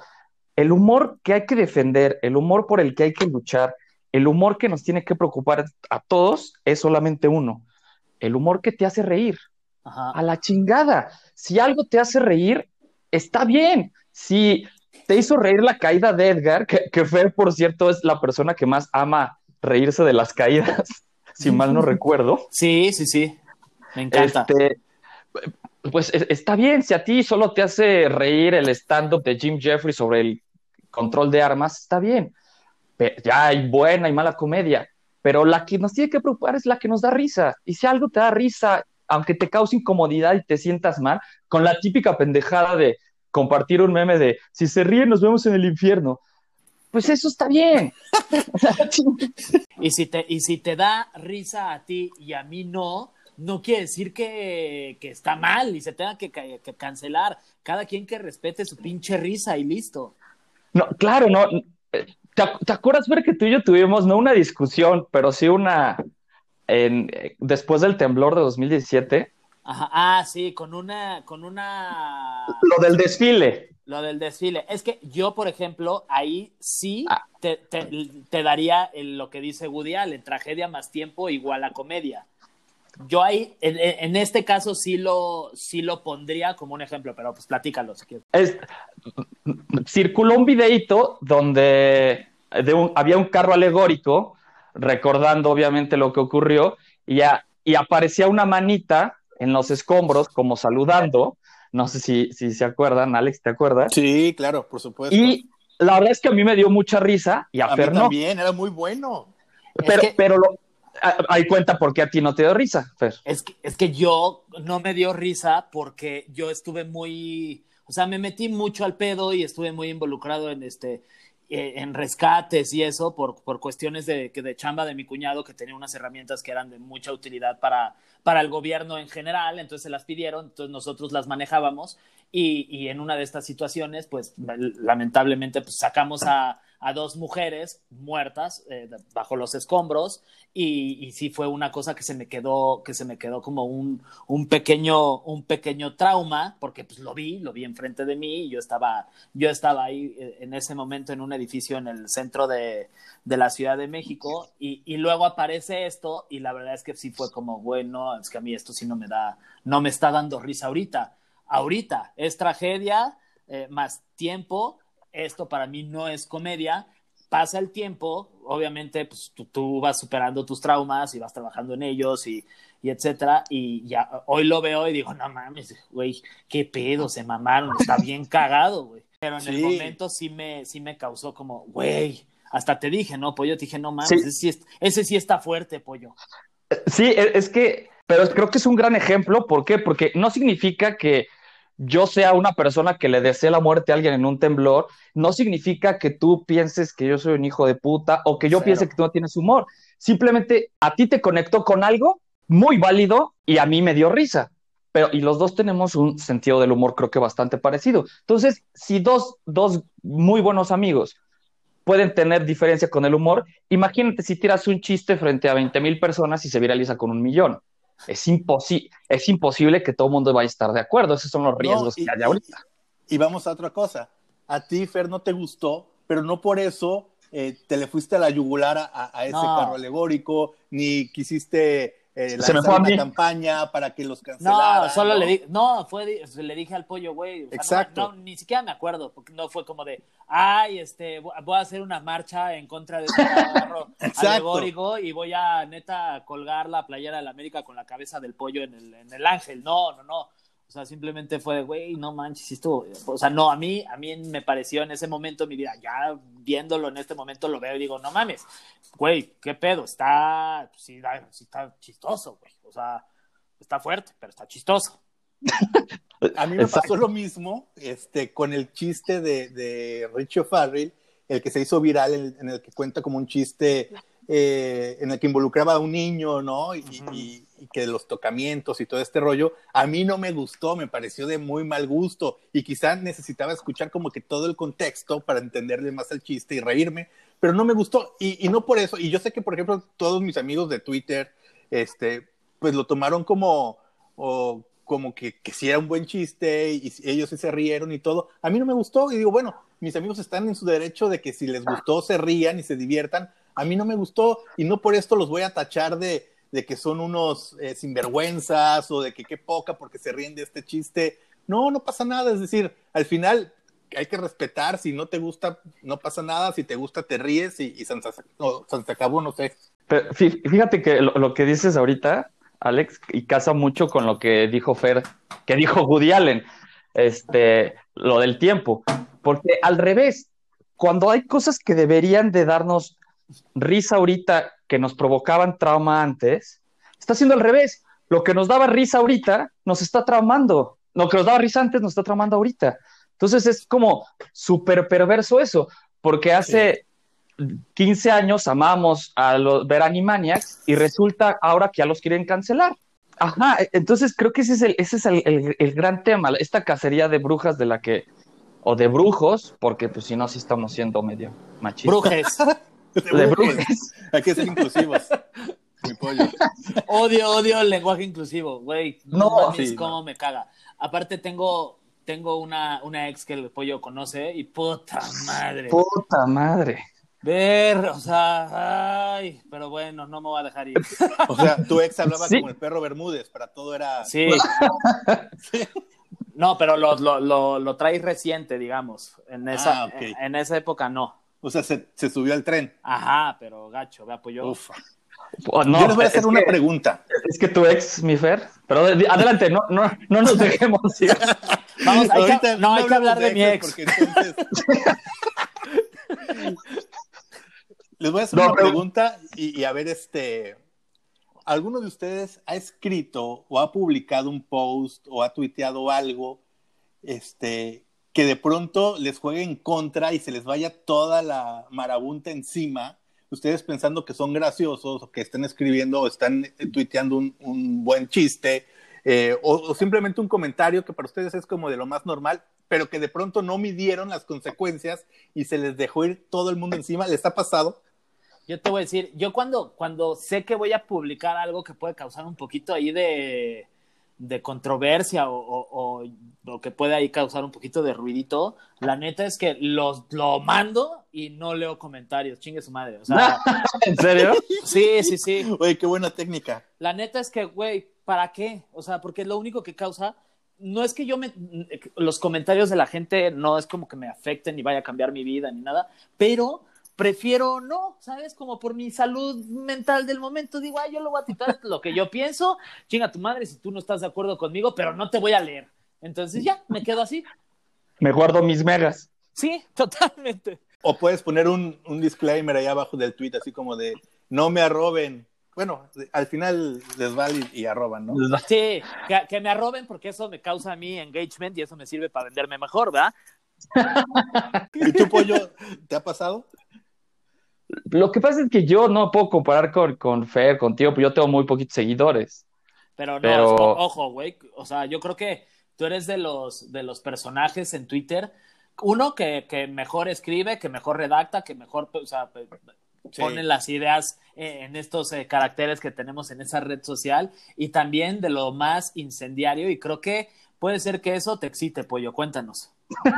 el humor que hay que defender, el humor por el que hay que luchar, el humor que nos tiene que preocupar a todos es solamente uno, el humor que te hace reír. A la chingada. Si algo te hace reír, está bien. Si te hizo reír la caída de Edgar, que, que Fer, por cierto, es la persona que más ama reírse de las caídas, [laughs] si mal no recuerdo. Sí, sí, sí. Me encanta. Este, pues está bien, si a ti solo te hace reír el stand-up de Jim Jeffrey sobre el control de armas, está bien ya hay buena y mala comedia, pero la que nos tiene que preocupar es la que nos da risa. Y si algo te da risa, aunque te cause incomodidad y te sientas mal, con la típica pendejada de compartir un meme de si se ríen nos vemos en el infierno. Pues eso está bien. [laughs] y, si te, y si te da risa a ti y a mí no, no quiere decir que, está mal y se tenga que, que, cancelar. Cada quien que respete su pinche risa y listo. No, claro, no. ¿Te, acuerdas ver que tú y yo tuvimos no una discusión, pero sí una en, después del temblor de 2017? Ajá, ah, sí, con una, con una. Lo del desfile. Lo del desfile. Es que yo, por ejemplo, ahí sí ah. te, te, daría lo que dice Woody Allen, tragedia más tiempo igual a comedia. Yo ahí, en, este caso sí lo, sí lo pondría como un ejemplo, pero pues platícalo si quieres. circuló un videito donde había un carro alegórico, recordando obviamente lo que ocurrió, y, y aparecía una manita en los escombros como saludando, no sé si, si se acuerdan, Alex, ¿te acuerdas? Sí, claro, por supuesto. Y la verdad es que a mí me dio mucha risa y a, a Fer también, era muy bueno. Pero, pero lo, hay cuenta por qué a ti no te dio risa, Fer. Es que, es que yo no me dio risa porque yo estuve muy, o sea, me metí mucho al pedo y estuve muy involucrado en este, eh, en rescates y eso por, por cuestiones de, de chamba de mi cuñado que tenía unas herramientas que eran de mucha utilidad para, para el gobierno en general, entonces se las pidieron, entonces nosotros las manejábamos y, y en una de estas situaciones, pues lamentablemente pues, sacamos a, a dos mujeres muertas eh, bajo los escombros y, y, sí fue una cosa que se me quedó que se me quedó como un, pequeño un pequeño trauma porque pues lo vi lo vi enfrente de mí y yo estaba yo estaba ahí eh, en ese momento en un edificio en el centro de, de la Ciudad de México y, y, luego aparece esto y la verdad es que sí fue como bueno es que a mí esto sí no me da no me está dando risa ahorita ahorita es tragedia eh, más tiempo esto para mí no es comedia. Pasa el tiempo, obviamente, pues tú, vas superando tus traumas y vas trabajando en ellos y, y etcétera. Y ya hoy lo veo y digo, no mames, güey, qué pedo, se mamaron, está bien cagado, güey. Pero en el momento sí me, sí me causó como, güey, hasta te dije, ¿no, pollo? Te dije, no mames, ese, sí ese sí está fuerte, pollo. Sí, e, es que, pero creo que es un gran ejemplo. ¿Por qué? Porque no significa que yo sea una persona que le desee la muerte a alguien en un temblor, no significa que tú pienses que yo soy un hijo de puta o que yo piense que tú no tienes humor. Simplemente a ti te conectó con algo muy válido y a mí me dio risa. Pero, y los dos tenemos un sentido del humor creo que bastante parecido. Entonces, si dos, dos muy buenos amigos pueden tener diferencia con el humor, imagínate si tiras un chiste frente a 20 mil personas y se viraliza con un millón es, es imposible que todo el mundo vaya a estar de acuerdo. Esos son los riesgos que hay ahorita. Y, vamos a otra cosa. A ti, Fer, no te gustó, pero no por eso eh, te le fuiste a la yugular a, ese carro alegórico, ni quisiste eh, se me fue una campaña para que los cancelaran. No, solo le dije, no, fue, le dije al pollo, güey. Exacto. ni siquiera me acuerdo, porque no fue como de, ay, este, voy a hacer una marcha en contra de este [laughs] alegórico y voy a neta colgar la playera de la América con la cabeza del pollo en el, en el ángel. No, no, no. O sea, simplemente fue de, güey, no manches, esto, o sea, no, a mí, a mí me pareció en ese momento mi vida, ya viéndolo en este momento lo veo y digo, no mames, güey, qué pedo, está, sí, está chistoso, güey, o sea, está fuerte, pero está chistoso. [laughs] a mí me pasó lo mismo, este, con el chiste de, de Richie Farrell, el que se hizo viral, en el que cuenta como un chiste eh, en el que involucraba a un niño, ¿no? Y, que los tocamientos y todo este rollo, a mí no me gustó, me pareció de muy mal gusto y quizás necesitaba escuchar como que todo el contexto para entenderle más el chiste y reírme, pero no me gustó y, no por eso. Y yo sé que, por ejemplo, todos mis amigos de Twitter, este, pues lo tomaron como, o, como que, que sí era un buen chiste y ellos sí se rieron y todo. A mí no me gustó y digo, bueno, mis amigos están en su derecho de que si les gustó se rían y se diviertan, a mí no me gustó y no por esto los voy a tachar de, que son unos eh, sinvergüenzas o de que qué poca porque se ríen de este chiste. No, no pasa nada. Es decir, al final hay que respetar. Si no te gusta, no pasa nada. Si te gusta, te ríes y, y se, acabó, no sé. fíjate que lo, que dices ahorita, Alex, y casa mucho con lo que dijo Fer, que dijo Woody Allen, este, lo del tiempo. Porque al revés, cuando hay cosas que deberían de darnos risa ahorita que nos provocaban trauma antes, está haciendo al revés. Lo que nos daba risa ahorita nos está traumando. Lo que nos daba risa antes nos está traumando ahorita. Entonces es como súper perverso eso, porque hace 15 años amamos a los ver Animaniacs y resulta ahora que ya los quieren cancelar. Ajá, entonces creo que ese es el, ese es el, el, gran tema, esta cacería de brujas de la que, o de brujos, porque pues si no, sí estamos siendo medio machistas. Brujes. [laughs] [laughs] De [laughs] Hay que ser inclusivos. Mi pollo. Odio, odio el lenguaje inclusivo, güey. No, no cómo me caga. Aparte tengo, tengo una, una ex que el pollo conoce y puta madre. Puta madre. Ver, o sea, ay, pero bueno, no me voy a dejar ir. O sea, tu ex hablaba como el perro Bermúdez, para todo era. [laughs] Sí. No, pero lo, lo, lo, lo traes reciente, digamos. En esa, Ah, en esa época no. O sea, se, se subió al tren. Ajá, pero gacho, vea, pues yo. Ufa. Oh, no, Yo les voy a hacer una que- pregunta. Es que tu ex, mi Fer. Pero de- adelante, no, no, no nos [laughs] dejemos ir. Vamos, hay que- Ahorita no, hay que hablar de mi exes, ex. porque entonces- [laughs] Les voy a hacer No, una pero- pregunta y, y a ver, este, ¿alguno de ustedes ha escrito o ha publicado un post o ha tuiteado algo, este, que de pronto les juegue en contra y se les vaya toda la marabunta encima? Ustedes pensando que son graciosos o que están escribiendo o están eh, tuiteando un, buen chiste eh, o, o simplemente un comentario que para ustedes es como de lo más normal, pero que de pronto no midieron las consecuencias y se les dejó ir todo el mundo encima. ¿Les ha pasado? Yo te voy a decir, yo cuando, cuando sé que voy a publicar algo que puede causar un poquito ahí de, de controversia o, o- o- o que puede ahí causar un poquito de ruidito, la neta es que los, lo mando y no leo comentarios, chingue su madre. O sea, [laughs] ¿En serio? sí, sí, sí. Oye, qué buena técnica. La neta es que, güey, ¿para qué? O sea, porque lo único que causa, no es que yo me, los comentarios de la gente no es como que me afecten ni vaya a cambiar mi vida ni nada, pero prefiero no, ¿sabes? Como por mi salud mental del momento, digo, ay, yo lo voy a titular lo que yo pienso, chinga tu madre si tú no estás de acuerdo conmigo, pero no te voy a leer. Entonces ya, me quedo así. Me guardo mis megas. Sí, totalmente. O puedes poner un, un disclaimer ahí abajo del tweet, así como de no me arroben. Bueno, al final les vale y, y arroban, ¿no? [laughs] Sí, que, que me arroben porque eso me causa a mí engagement y eso me sirve para venderme mejor, ¿verdad? ¿Y tú, Pollo, te ha pasado? Lo que pasa es que yo no puedo comparar con, con Fer, contigo, pues yo tengo muy poquitos seguidores. Pero no, Pero- ojo, güey. O sea, yo creo que tú eres de los, de los personajes en Twitter. Uno que, que mejor escribe, que mejor redacta, que mejor o sea, Sí. pone las ideas eh, en estos eh, caracteres que tenemos en esa red social. Y también de lo más incendiario. Y creo que puede ser que eso te excite, pollo. Cuéntanos. [laughs]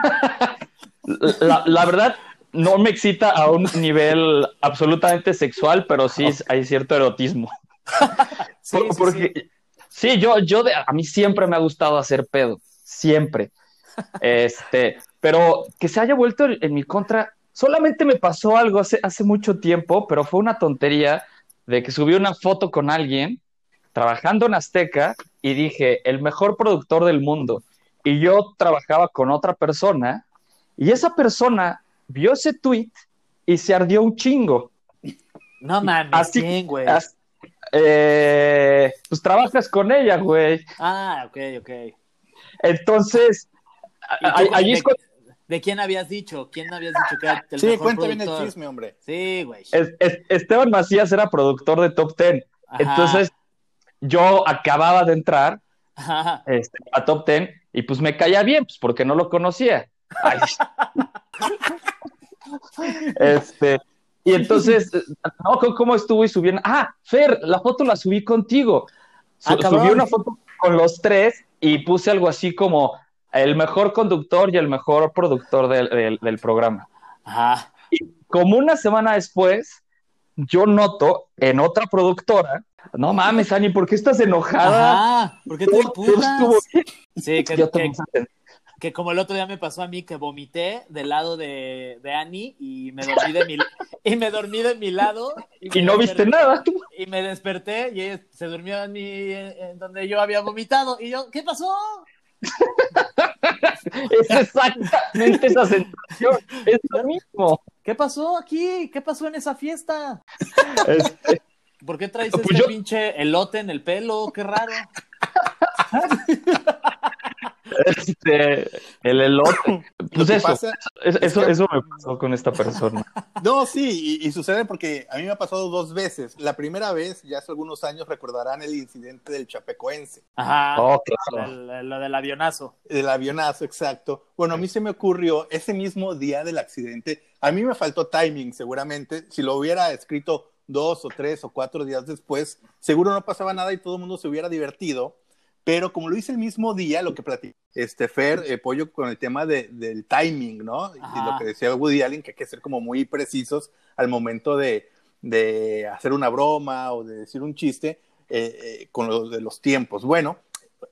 La, la verdad, no me excita a un nivel absolutamente sexual, pero sí hay cierto erotismo. [laughs] Sí, Por- sí, porque sí, yo, yo de- a mí siempre me ha gustado hacer pedo, siempre. [laughs] Este, pero que se haya vuelto en, en mi contra, solamente me pasó algo hace, hace mucho tiempo, pero fue una tontería de que subí una foto con alguien trabajando en Azteca y dije, el mejor productor del mundo. Y yo trabajaba con otra persona y esa persona vio ese tweet y se ardió un chingo. No mames, Así- ¿quién, güey? As- eh, pues trabajas con ella, güey. Ah, ok, ok. Entonces, ¿Y a- tú a- cómo- allí de, es cuando- de quién habías dicho? ¿Quién habías dicho que era el Sí, mejor cuenta bien el chisme, hombre. Sí, güey. es- es- Esteban Macías era productor de Top Ten. Ajá. Entonces, yo acababa de entrar este, a Top Ten y pues me caía bien, pues porque no lo conocía. Ay. [laughs] este, y entonces, no, ¿cómo- ¿cómo estuvo y subieron? Ah, Fer, la foto la subí contigo. Su- Ah, subí una foto con los tres y puse algo así como el mejor conductor y el mejor productor del, del- del programa. Ajá. Como una semana después, yo noto en otra productora, no mames, Ani, ¿por qué estás enojada? Ajá. ¿Por qué te. Sí, que, Yo que-. Que como el otro día me pasó a mí que vomité del lado de, de Annie y me dormí de mi y me dormí de mi lado y no viste nada. tú. y me desperté y ella se durmió en, mi, en donde yo había vomitado y yo ¿qué pasó? [laughs] Es exactamente esa sensación. Es lo mismo. ¿Qué pasó aquí? ¿Qué pasó en esa fiesta? Este, ¿Por qué traes Pues este yo- pinche elote en el pelo? Qué raro. Este, el elote. Lo Pues eso, pasa- es- eso, que- eso me pasó con esta persona. No, sí, y, y sucede porque a mí me ha pasado dos veces. La primera vez, ya hace algunos años, recordarán el incidente del Chapecoense, Ajá. Oh, claro. El- lo del avionazo. del avionazo, exacto. Bueno, a mí se me ocurrió ese mismo día del accidente. A mí me faltó timing, seguramente. Si lo hubiera escrito dos o tres o cuatro días después, seguro no pasaba nada y todo el mundo se hubiera divertido. Pero como lo hice el mismo día, lo que platicamos este Fer, eh, Pollo, con el tema de, del timing, ¿no? Y lo que decía Woody Allen, que hay que ser como muy precisos al momento de, de hacer una broma o de decir un chiste eh, eh, con lo de los tiempos. Bueno,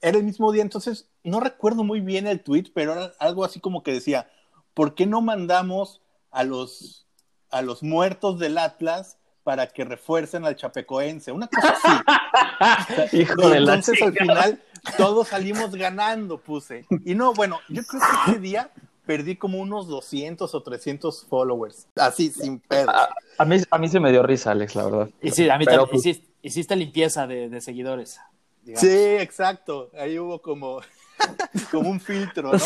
era el mismo día, entonces no recuerdo muy bien el tweet, pero era algo así como que decía, ¿por qué no mandamos a los, a los muertos del Atlas para que refuercen al chapecoense? Una cosa así. [laughs] Hijo de entonces al final todos salimos ganando, puse. Y no, bueno, yo creo que ese día perdí como unos 200 o 300 followers, así, sin pedo. A, mí, a mí se me dio risa, Alex, la verdad. Y sí, a mí también, hiciste, hiciste, limpieza de, de seguidores. Sí, exacto. Ahí hubo como, [laughs] como un filtro, ¿no?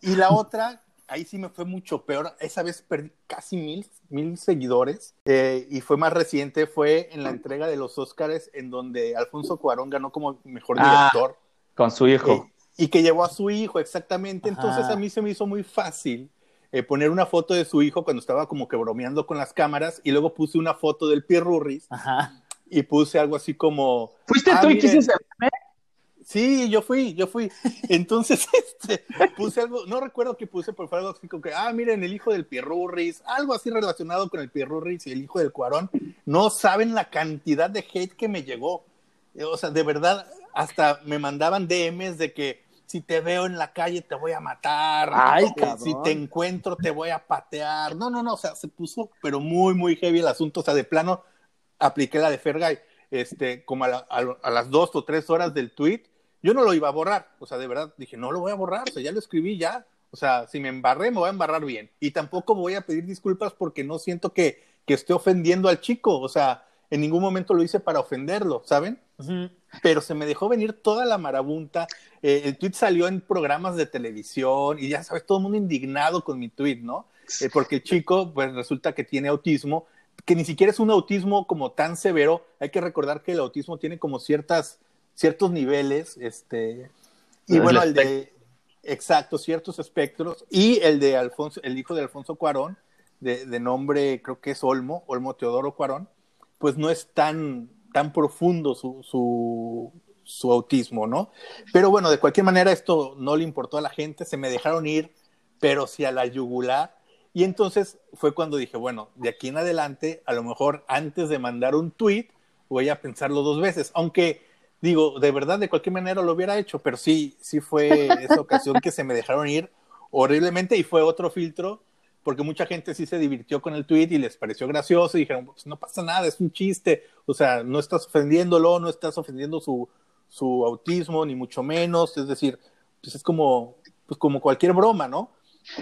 Y la otra, ahí sí me fue mucho peor. Esa vez perdí casi mil, mil seguidores. Eh, y fue más reciente, fue en la entrega de los Óscares, en donde Alfonso Cuarón ganó como mejor ah, director. con su hijo. Eh, y que llevó a su hijo, exactamente. Entonces a mí se me hizo muy fácil eh, poner una foto de su hijo cuando estaba como que bromeando con las cámaras y luego puse una foto del Pierrurris Ajá y puse algo así como. ¿Fuiste ah, tú y quisiste Sí, yo fui, yo fui. Entonces, [laughs] este, puse algo, no recuerdo qué puse, así como que, ah, miren, el hijo del Pierrurris, algo así relacionado con el Pierrurris y el hijo del Cuarón. No saben la cantidad de hate que me llegó. O sea, de verdad, hasta me mandaban DMs de que si te veo en la calle te voy a matar. Ay, si te encuentro te voy a patear. No, no, no, o sea, se puso, pero muy, muy heavy el asunto. O sea, de plano, apliqué la de Fergay, este, como a, las dos o tres horas del tweet, yo no lo iba a borrar, o sea, de verdad, dije, no lo voy a borrar, o sea, ya lo escribí ya, o sea, si me embarré, me voy a embarrar bien. Y tampoco voy a pedir disculpas porque no siento que, que esté ofendiendo al chico, o sea, en ningún momento lo hice para ofenderlo, ¿saben? Pero se me dejó venir toda la marabunta. Eh, el tweet salió en programas de televisión y ya sabes, todo el mundo indignado con mi tweet, ¿no? Eh, porque el chico, pues resulta que tiene autismo que ni siquiera es un autismo como tan severo. Hay que recordar que el autismo tiene como ciertas, ciertos niveles, este, y bueno, el de, exacto, ciertos espectros, y el de Alfonso, el hijo de Alfonso Cuarón, de, de nombre creo que es Olmo, Olmo Teodoro Cuarón, pues no es tan, tan profundo su, su, su autismo, ¿no? Pero bueno, de cualquier manera esto no le importó a la gente, se me dejaron ir, pero si a la yugular, y entonces fue cuando dije, bueno, de aquí en adelante, a lo mejor antes de mandar un tweet, voy a pensarlo dos veces, aunque digo, de verdad, de cualquier manera lo hubiera hecho, pero sí, sí fue esa ocasión que se me dejaron ir horriblemente y fue otro filtro, porque mucha gente sí se divirtió con el tweet y les pareció gracioso y dijeron, pues no pasa nada, es un chiste, o sea, no estás ofendiéndolo, no estás ofendiendo su, su autismo, ni mucho menos, es decir, pues es como, pues como cualquier broma, ¿no?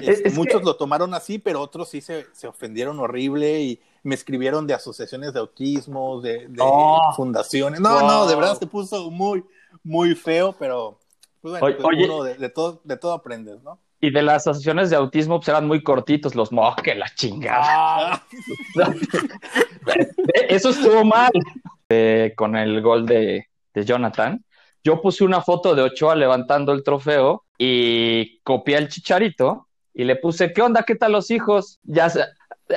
Este, muchos lo tomaron así, pero otros sí se, ofendieron horrible y me escribieron de asociaciones de autismo, de, oh. fundaciones. No, no, de verdad se puso muy, muy feo, pero pues bueno, pues de, todo, de todo aprendes, ¿no? Y de las asociaciones de autismo pues eran muy cortitos los mo que la chingada. Ah. [laughs] Eso estuvo mal. Eh, con el gol de, de Jonathan. Yo puse una foto de Ochoa levantando el trofeo y copié el chicharito y le puse, ¿qué onda? ¿Qué tal los hijos? Ya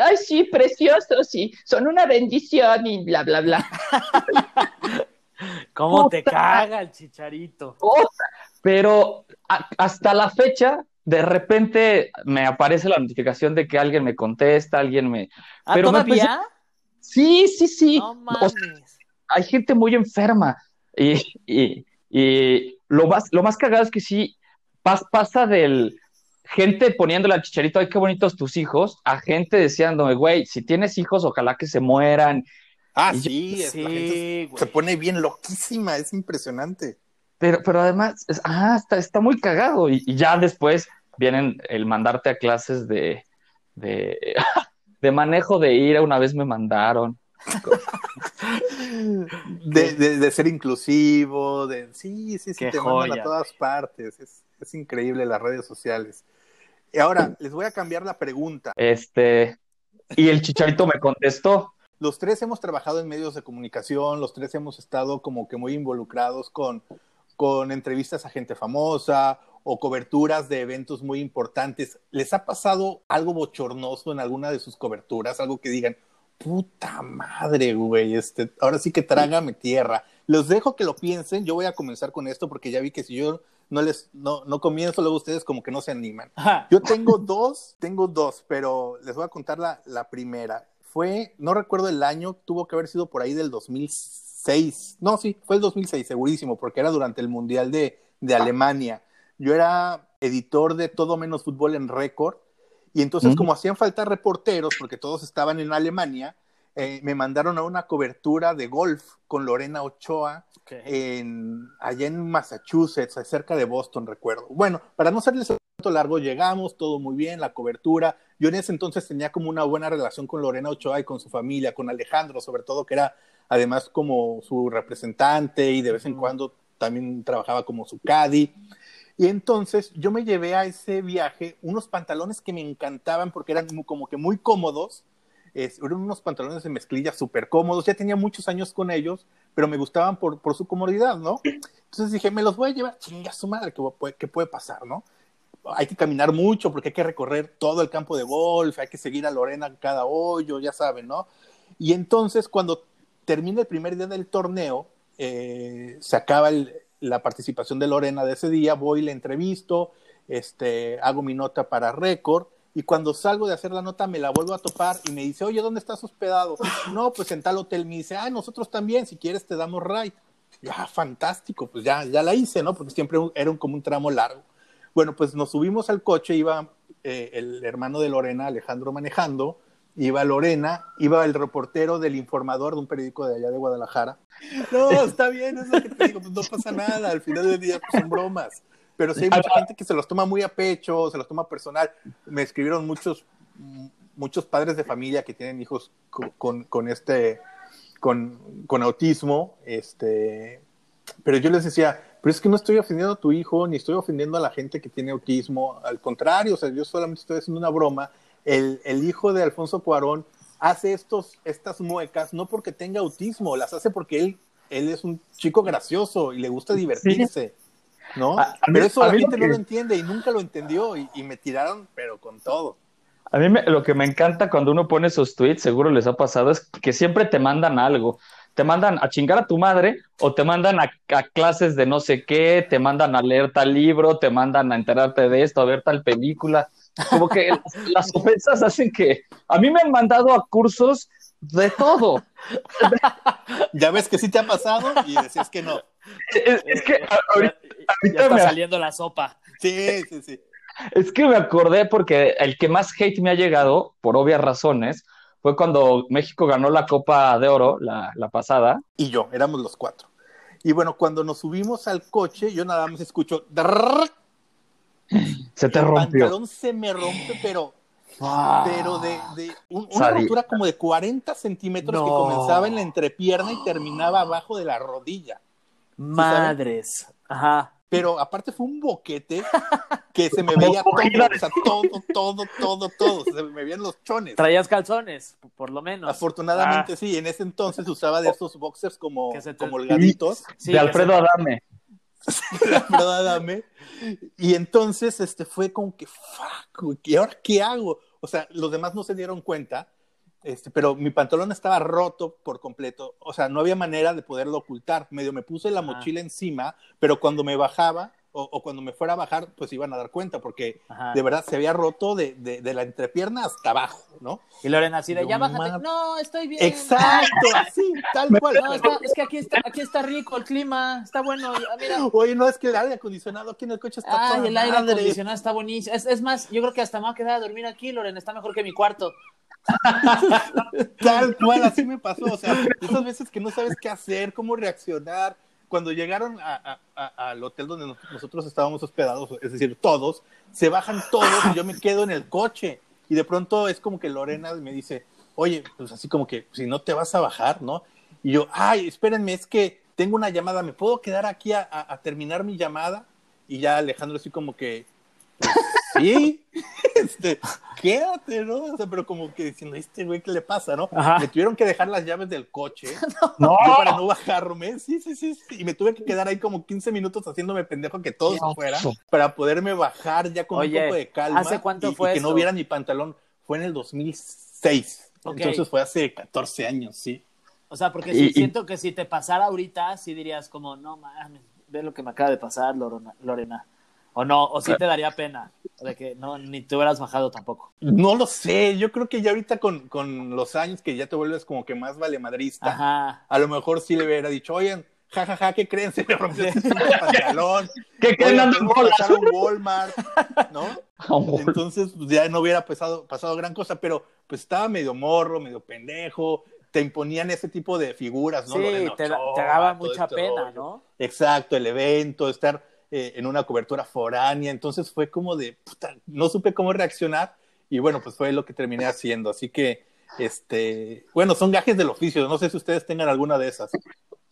ay, sí, preciosos, sí, son una bendición y bla, bla, bla. [laughs] ¿Cómo te caga el chicharito? Pero hasta la fecha, de repente me aparece la notificación de que alguien me contesta, alguien me... ¿Ah, todavía? Sí, sí, sí. hay gente muy enferma y, y, y, lo, más, lo más cagado es que sí, pasa del gente poniéndole al chicharito, ay, qué bonitos tus hijos, a gente deseándome, güey, si tienes hijos, ojalá que se mueran. Ah, sí, se pone bien loquísima, es impresionante. Pero, pero además, ah, está, está muy cagado. Y, ya después vienen el mandarte a clases de, de, [laughs] de manejo de ira, una vez me mandaron. de, de, ser inclusivo, de sí, sí, sí, te mandan a todas partes. Es, es increíble las redes sociales. Y ahora, les voy a cambiar la pregunta. Este, y el chicharito me contestó. Los tres hemos trabajado en medios de comunicación, los tres hemos estado como que muy involucrados con, con entrevistas a gente famosa o coberturas de eventos muy importantes. ¿Les ha pasado algo bochornoso en alguna de sus coberturas? Algo que digan, puta madre, güey, este, ahora sí que trágame tierra. Los dejo que lo piensen, yo voy a comenzar con esto porque ya vi que si yo no les, no, no comienzo, luego ustedes como que no se animan. Yo tengo [laughs] dos, tengo dos, pero les voy a contar la, la primera. Fue, no recuerdo el año, tuvo que haber sido por ahí del 2006. No, sí, fue el 2006, segurísimo, porque era durante el Mundial de, de Alemania. Yo era editor de Todo Menos Fútbol en Récord y entonces, como hacían falta reporteros, porque todos estaban en Alemania, eh, me mandaron a una cobertura de golf con Lorena Ochoa en, allá en Massachusetts, cerca de Boston, recuerdo. Bueno, para no hacerles tanto largo, llegamos, todo muy bien, la cobertura. Yo en ese entonces tenía como una buena relación con Lorena Ochoa y con su familia, con Alejandro, sobre todo, que era además como su representante y de vez en cuando también trabajaba como su caddy. Y entonces yo me llevé a ese viaje unos pantalones que me encantaban porque eran como que muy cómodos. Eran unos pantalones de mezclilla súper cómodos. Ya tenía muchos años con ellos, pero me gustaban por, por su comodidad, ¿no? Entonces dije, me los voy a llevar. Chinga su madre, ¿qué puede, ¿qué puede pasar, no? Hay que caminar mucho porque hay que recorrer todo el campo de golf, hay que seguir a Lorena en cada hoyo, ya saben, ¿no? Y entonces cuando termina el primer día del torneo, eh, se acaba la participación de Lorena de ese día, voy, le entrevisto, este, hago mi nota para récord, y cuando salgo de hacer la nota me la vuelvo a topar y me dice, oye, ¿dónde estás hospedado? No, pues en tal hotel. Me dice, ah, nosotros también, si quieres te damos ride. Ya, ah, fantástico, pues ya, ya la hice, ¿no? Porque siempre era un, como un tramo largo. Bueno, pues nos subimos al coche, iba eh, el hermano de Lorena, Alejandro, manejando, iba Lorena, iba el reportero del informador de un periódico de allá de Guadalajara. No, está bien, es lo que te digo, pues no pasa nada, al final del día pues, son bromas. Pero sí hay mucha gente que se los toma muy a pecho, se los toma personal. Me escribieron muchos, muchos padres de familia que tienen hijos con, con, este, con, con, autismo, este, pero yo les decía, pero es que no estoy ofendiendo a tu hijo, ni estoy ofendiendo a la gente que tiene autismo, al contrario, o sea, yo solamente estoy haciendo una broma el, hijo de Alfonso Cuarón hace estos, estas muecas no porque tenga autismo, las hace porque él, él es un chico gracioso y le gusta divertirse. ¿No? pero eso la gente no lo entiende y nunca lo entendió y, me tiraron, pero con todo. A mí lo que me encanta cuando uno pone esos tweets, seguro les ha pasado, es que siempre te mandan algo. Te mandan a chingar a tu madre o te mandan a, a, clases de no sé qué, te mandan a leer tal libro, te mandan a enterarte de esto, a ver tal película. Como que [laughs] las ofensas hacen que a mí me han mandado a cursos de todo. [laughs] Ya ves que sí te ha pasado y decías que no. Es, que ahorita, ya está saliendo la sopa. Sí, sí, sí. Es que me acordé porque el que más hate me ha llegado, por obvias razones, fue cuando México ganó la Copa de Oro, la, la pasada. Y yo, éramos los cuatro. Y bueno, cuando nos subimos al coche, yo nada más escucho se te rompió. El pantalón se me rompe, pero, ah. pero de, de una altura como de 40 centímetros que comenzaba en la entrepierna y terminaba abajo de la rodilla. Madres. Ajá. Pero aparte fue un boquete [laughs] que se me veía todo, o sea, todo, todo, todo, todo. Se me veían los chones. Traías calzones, por lo menos. Afortunadamente, ah. sí. En ese entonces usaba de esos boxers como, como holgaditos. [laughs] de Alfredo Adame. Perdóname. Y entonces este fue como que, fuck, ¿y ahora qué hago? O sea, los demás no se dieron cuenta, este, pero mi pantalón estaba roto por completo. O sea, no había manera de poderlo ocultar. Medio me puse la mochila encima, pero cuando me bajaba, o, cuando me fuera a bajar, pues iban a dar cuenta, porque de verdad se había roto de, de, la entrepierna hasta abajo, ¿no? Y Lorena así de, ya bájate, no, estoy bien. Exacto, así, tal cual. No, es que aquí está, aquí está rico el clima, está bueno, mira. Oye, no, es que el aire acondicionado aquí en el coche está Ah, el aire acondicionado está buenísimo. Es, es, más, yo creo que hasta me va a quedar a dormir aquí, Lorena, está mejor que mi cuarto. [laughs] tal cual, así me pasó, o sea, esas veces que no sabes qué hacer, cómo reaccionar, cuando llegaron al hotel donde nosotros estábamos hospedados, es decir, todos, se bajan todos y yo me quedo en el coche. Y de pronto es como que Lorena me dice, oye, pues así como que si no te vas a bajar, ¿no? Y yo, ay, espérenme, es que tengo una llamada, ¿me puedo quedar aquí a, terminar mi llamada? Y ya Alejandro así como que, pues, sí, [laughs] este, quédate, ¿no? O sea, pero como que diciendo, este güey, ¿qué le pasa, no? Me tuvieron que dejar las llaves del coche [laughs] no. para no bajarme. Sí, sí, sí, sí, Y me tuve que quedar ahí como 15 minutos haciéndome pendejo que todo se fuera para poderme bajar ya con un poco de calma. ¿Hace cuánto y, fue y que no viera mi pantalón. Fue en el 2006. Entonces fue hace 14 años, sí. O sea, porque si, siento que si te pasara ahorita, sí dirías como, no mames, ve lo que me acaba de pasar, Lorena. O no, o sí te daría pena de que no, ni te hubieras bajado tampoco. No lo sé, yo creo que ya ahorita con, con los años que ya te vuelves como que más valemadrista, a lo mejor sí le hubiera dicho, oigan, jajaja, ja, ja, ¿qué creen? [laughs] Se me rompió el pantalón. ¿Qué creen? Oigan, pasar un Walmart, ¿no? [laughs] Entonces, pues, ya no hubiera pasado, pasado gran cosa, pero pues estaba medio morro, medio pendejo, te imponían ese tipo de figuras, ¿no? Sí, te, daba mucha este pena, ¿no? Exacto, el evento, estar eh, en una cobertura foránea, entonces fue como de, puta, no supe cómo reaccionar y bueno, pues fue lo que terminé haciendo, así que, este, bueno, son gajes del oficio, no sé si ustedes tengan alguna de esas.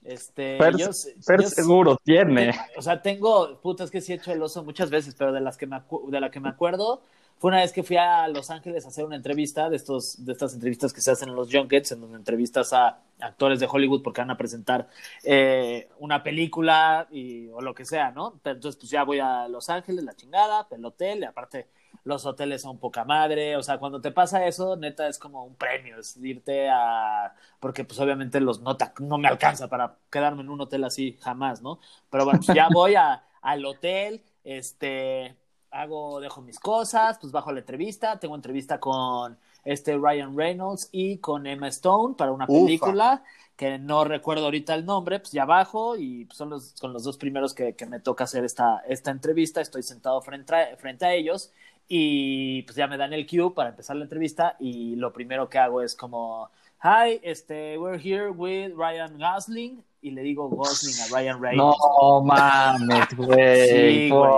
Este, yo, seguro tiene. O sea, tengo, puta, es que sí he hecho el oso muchas veces, pero de las que me de la que me acuerdo, fue una vez que fui a Los Ángeles a hacer una entrevista de estos, de estas entrevistas que se hacen en los junkets, en donde entrevistas a actores de Hollywood porque van a presentar eh, una película y, o lo que sea, ¿no? Entonces, pues ya voy a Los Ángeles, la chingada, el hotel, y aparte los hoteles son poca madre, o sea, cuando te pasa eso, neta es como un premio, es irte a, porque pues obviamente los no, no me alcanza para quedarme en un hotel así jamás, ¿no? Pero bueno, pues ya voy al hotel, este, hago, dejo mis cosas, pues bajo la entrevista, tengo entrevista con este Ryan Reynolds y con Emma Stone para una película que no recuerdo ahorita el nombre, pues ya bajo y son los, con los dos primeros que, me toca hacer esta, esta entrevista, estoy sentado frente a, frente a ellos y pues ya me dan el cue para empezar la entrevista y lo primero que hago es como, hi, este, we're here with Ryan Gosling y le digo Gosling a Ryan Reynolds. No mames, güey. Sí, güey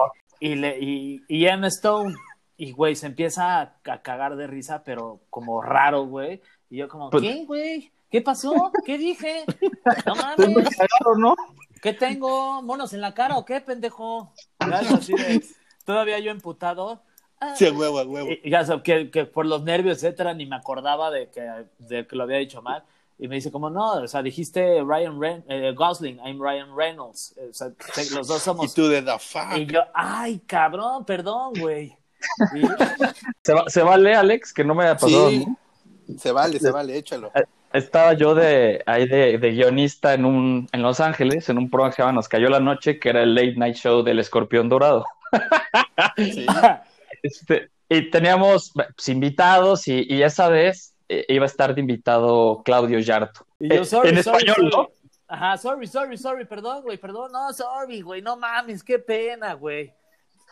y, le, y, y Emma Stone, y güey, se empieza a, cagar de risa, pero como raro, güey. Y yo como, pues ¿qué, güey? ¿Qué pasó? ¿Qué dije? No [laughs] mames. ¿no? ¿Qué tengo? ¿Monos en la cara o qué, pendejo? todavía yo emputado. Sí, huevo, huevo. Y, ya, que, que, por los nervios, etcétera, ni me acordaba de que, de que lo había dicho mal. Y me dice como, no, o sea, dijiste Ryan eh, Gosling, I'm Ryan Reynolds. O sea, los dos somos... Y tú de the fuck. Y yo, ay, cabrón, perdón, güey. ¿Se, ¿Se, vale, Alex? Que no me haya pasado. Sí, se vale, se vale, échalo. Eh, estaba yo de ahí de, de, guionista en un en Los Ángeles, en un programa que se llama Nos cayó la noche, que era el late night show del Escorpión Dorado. Sí. [laughs] Este, y teníamos pues, invitados y, y esa vez eh, iba a estar de invitado Claudio Yarto. Y yo, sorry, en español, ¿no? Ajá, sorry, sorry, sorry, perdón, güey, perdón, no, sorry, güey, no mames, qué pena, güey.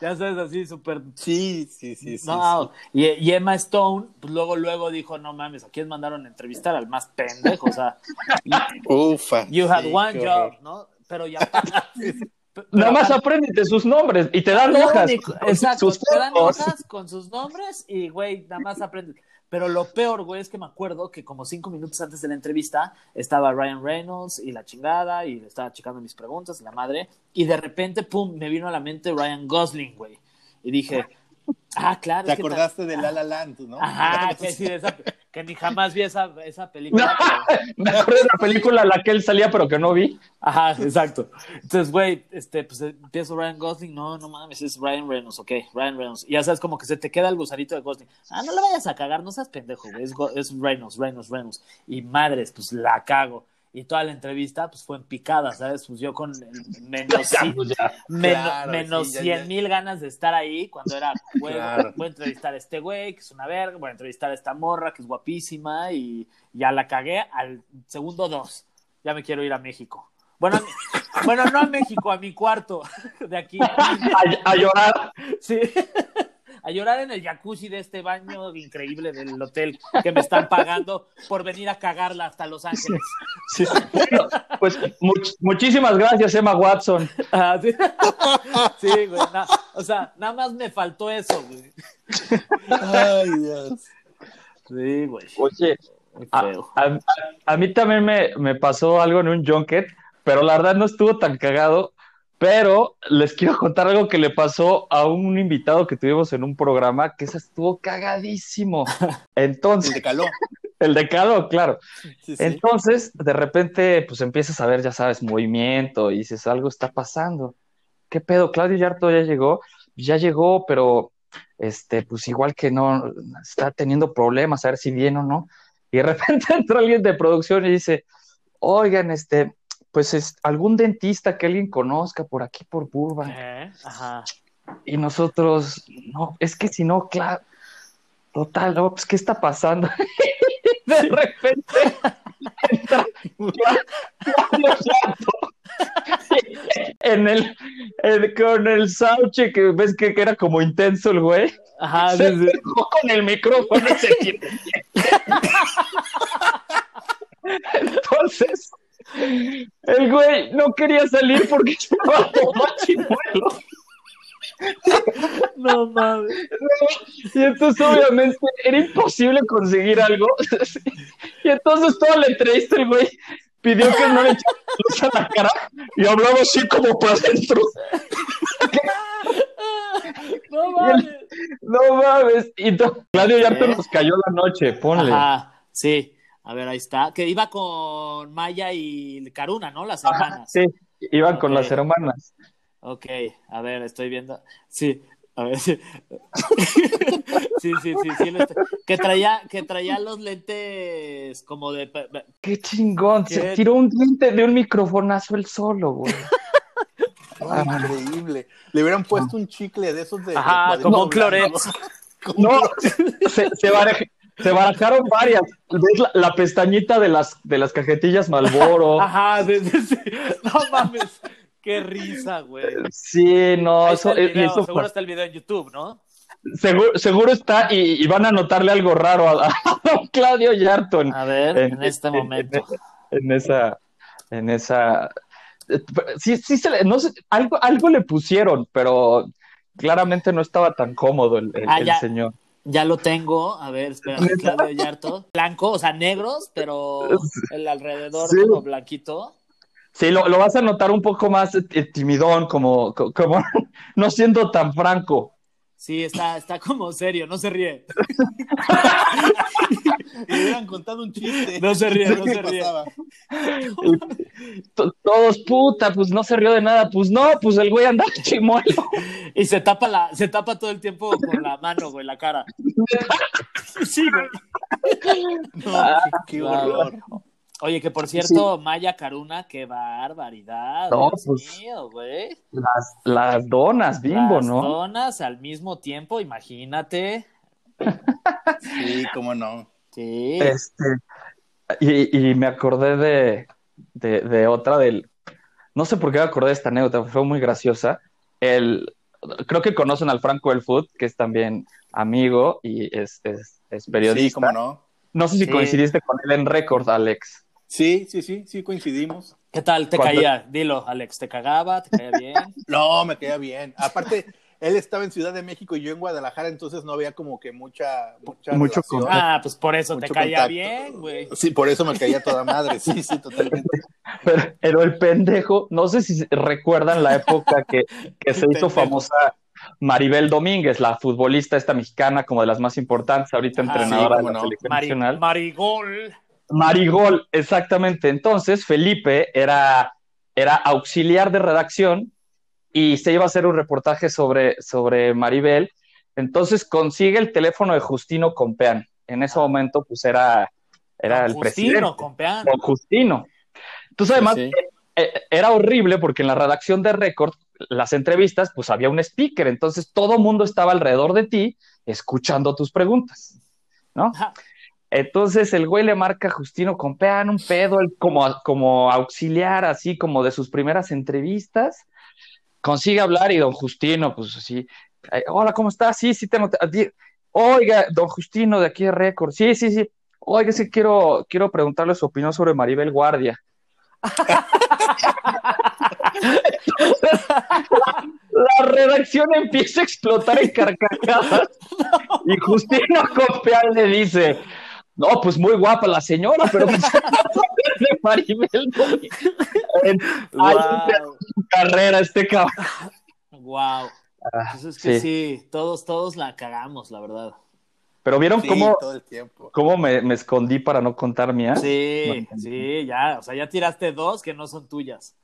Ya sabes, así súper. Sí, sí, sí, sí. No, Y, Emma Stone, pues luego, luego dijo, no mames, ¿a quién mandaron a entrevistar? Al más pendejo, o sea. [laughs] Ufa. You had one job, ¿no? Pero ya. [laughs] Nada más apréndete sus nombres y te dan hojas. exacto, te dan hojas con sus nombres y, güey, nada más aprendes. Pero lo peor, güey, es que me acuerdo que como cinco minutos antes de la entrevista estaba Ryan Reynolds y la chingada y estaba checando mis preguntas, la madre, y de repente, pum, me vino a la mente Ryan Gosling, güey. Y dije, Ah, claro. Te acordaste de La La Land, ¿no? Ajá, [laughs] que sí, que ni jamás vi esa, esa película. [laughs] Me acuerdo de la película en la que él salía, pero que no vi. Ajá, exacto. Entonces, güey, este, pues empiezo Ryan Gosling, no, no mames, es Ryan Reynolds, ok, Ryan Reynolds. Y ya sabes, como que se te queda el gusanito de Gosling. Ah, no le vayas a cagar, no seas pendejo, güey, es, es Reynolds, Reynolds, Reynolds. Y madres, pues la cago y toda la entrevista pues fue en picada, ¿sabes? Pues yo con menos, [laughs] menos, 100 mil ganas de estar ahí cuando era, voy, a entrevistar a este güey, que es una verga, voy a entrevistar a esta morra, que es guapísima, y ya la cagué al segundo dos. Ya me quiero ir a México. Bueno, [laughs] bueno, no a México, a mi cuarto [laughs] de aquí. a llorar. Sí a llorar en el jacuzzi de este baño increíble del hotel que me están pagando por venir a cagarla hasta Los Ángeles. pues muchísimas gracias, Emma Watson. Ah, sí. güey. o sea, nada más me faltó eso, güey. Ay, Dios. Sí, güey. Oye, a, mí también me, me pasó algo en un junket, pero la verdad no estuvo tan cagado pero les quiero contar algo que le pasó a un invitado que tuvimos en un programa que se estuvo cagadísimo. [laughs] Entonces. El de caló. [laughs] El de caló, claro. Entonces, de repente, pues empiezas a ver, ya sabes, movimiento y dices, algo está pasando. ¿Qué pedo? Claudio Yarto ya llegó. Ya llegó, pero este, pues igual que no está teniendo problemas, a ver si viene o no. Y de repente [laughs] entra alguien de producción y dice, oigan, este, pues es algún dentista que alguien conozca por aquí, por Burbank. Ajá. Y nosotros, no, es que si no, claro, total, no, pues, ¿qué está pasando? [laughs] de repente entra [laughs] en el, con el sauche que ves que, era como intenso el güey. Ajá, se con el micrófono y se [laughs] Entonces, el güey no quería salir porque [laughs] estaba todo chimuelo. No mames. Y entonces, obviamente, era imposible conseguir algo. Y entonces, toda la entrevista, el güey pidió que no le echara luz a la cara y hablaba así como para adentro. [laughs] No mames. No mames. Y Claudio ya te nos cayó la noche, ponle. Ajá, sí. A ver, ahí está. Que iba con Maya y Karuna, ¿no? Las hermanas. sí, iban con las hermanas. Ok, a ver, estoy viendo. Sí, a ver. Sí, [laughs] sí, sí, sí, que traía, que traía los lentes como de. Qué chingón, se tiró un diente de un microfonazo el solo, güey. [laughs] increíble. Le hubieran puesto un chicle de esos de. Ajá, como un cloret. [laughs] No, se, se, barajaron varias. ¿Ves la, pestañita de las, de las cajetillas Malboro? [laughs] Ajá, no mames. Qué risa, güey. Sí, no, eso, eso, seguro está el video en YouTube, ¿no? Seguro, seguro está y, van a notarle algo raro a, [laughs] Claudio Yarton. A ver, en, este momento. En, esa, en esa, sí, sí se le, no sé, algo, algo le pusieron, pero claramente no estaba tan cómodo el, el, ah, señor. Ya lo tengo, a ver, espera, Claudio Yarton. Blanco, o sea, negros, pero el alrededor como blanquito. Sí, lo, lo, vas a notar un poco más eh, timidón, como, como [laughs] no siendo tan franco. Sí, está, está como serio, no se ríe. [laughs] Le hubieran contado un chiste. No se ríe, no se ríe. [laughs] Todos, puta, pues no se rió de nada. Pues no, pues el güey anda [laughs] chimuelo. Y se tapa, la, se tapa todo el tiempo con la mano, güey, la cara. Sí, güey. No, ah, qué horror. Oye, que por cierto, Maya Caruna, qué barbaridad. No, pues, mío, güey. Las, las donas, bimbo, ¿no? Las donas al mismo tiempo, imagínate. sí, cómo no. Sí. Este, y, y me acordé de, de, de, otra del. No sé por qué me acordé de esta anécdota, fue muy graciosa. El, creo que conocen al Franco El Food, que es también amigo y es, es, es periodista. Sí, cómo no. No sé si coincidiste con él en Record, Alex. Sí, sí, sí, sí coincidimos. ¿Qué tal te caía? Dilo, Alex, ¿te cagaba? ¿Te caía bien? [laughs] no, me caía bien. Aparte, él estaba en Ciudad de México y yo en Guadalajara, entonces no había como que mucha, mucha mucho Ah, pues por eso te caía bien, güey. Sí, por eso me caía toda madre, sí, sí, totalmente. [laughs] Pero, el pendejo, no sé si recuerdan la época que, que se hizo famosa Maribel Domínguez, la futbolista esta mexicana, como de las más importantes, ahorita entrenadora de la selección nacional. Marigol. Marigol, exactamente. Entonces, Felipe era, era auxiliar de redacción y se iba a hacer un reportaje sobre, sobre Maribel. Entonces consigue el teléfono de Justino Compeán. En ese momento, pues era, era el presidente. Compeán. Con Justino. Entonces, además, eh, eh, era horrible porque en la redacción de Record, las entrevistas, pues había un speaker. Entonces, todo el mundo estaba alrededor de ti escuchando tus preguntas. ¿No? Entonces el güey le marca a Justino Compeán un pedo, como, como auxiliar, así como de sus primeras entrevistas. Consigue hablar y don Justino, pues así, hola, ¿cómo estás? Sí, sí, tengo. Oiga, don Justino de aquí de Récord, sí, sí, sí. Oiga, sí, quiero, quiero preguntarle su opinión sobre Maribel Guardia. [laughs] la, redacción empieza a explotar en carcajadas [laughs] y Justino Compeán le dice, no, pues muy guapa la señora, pero pues, de [laughs] Maribel en su carrera este cabrón. Wow. Ah, pues es que sí. todos, todos la cagamos, la verdad. Pero vieron cómo, cómo me, me, escondí para no contar mía. Sí, sí, ya, o sea, ya tiraste dos que no son tuyas.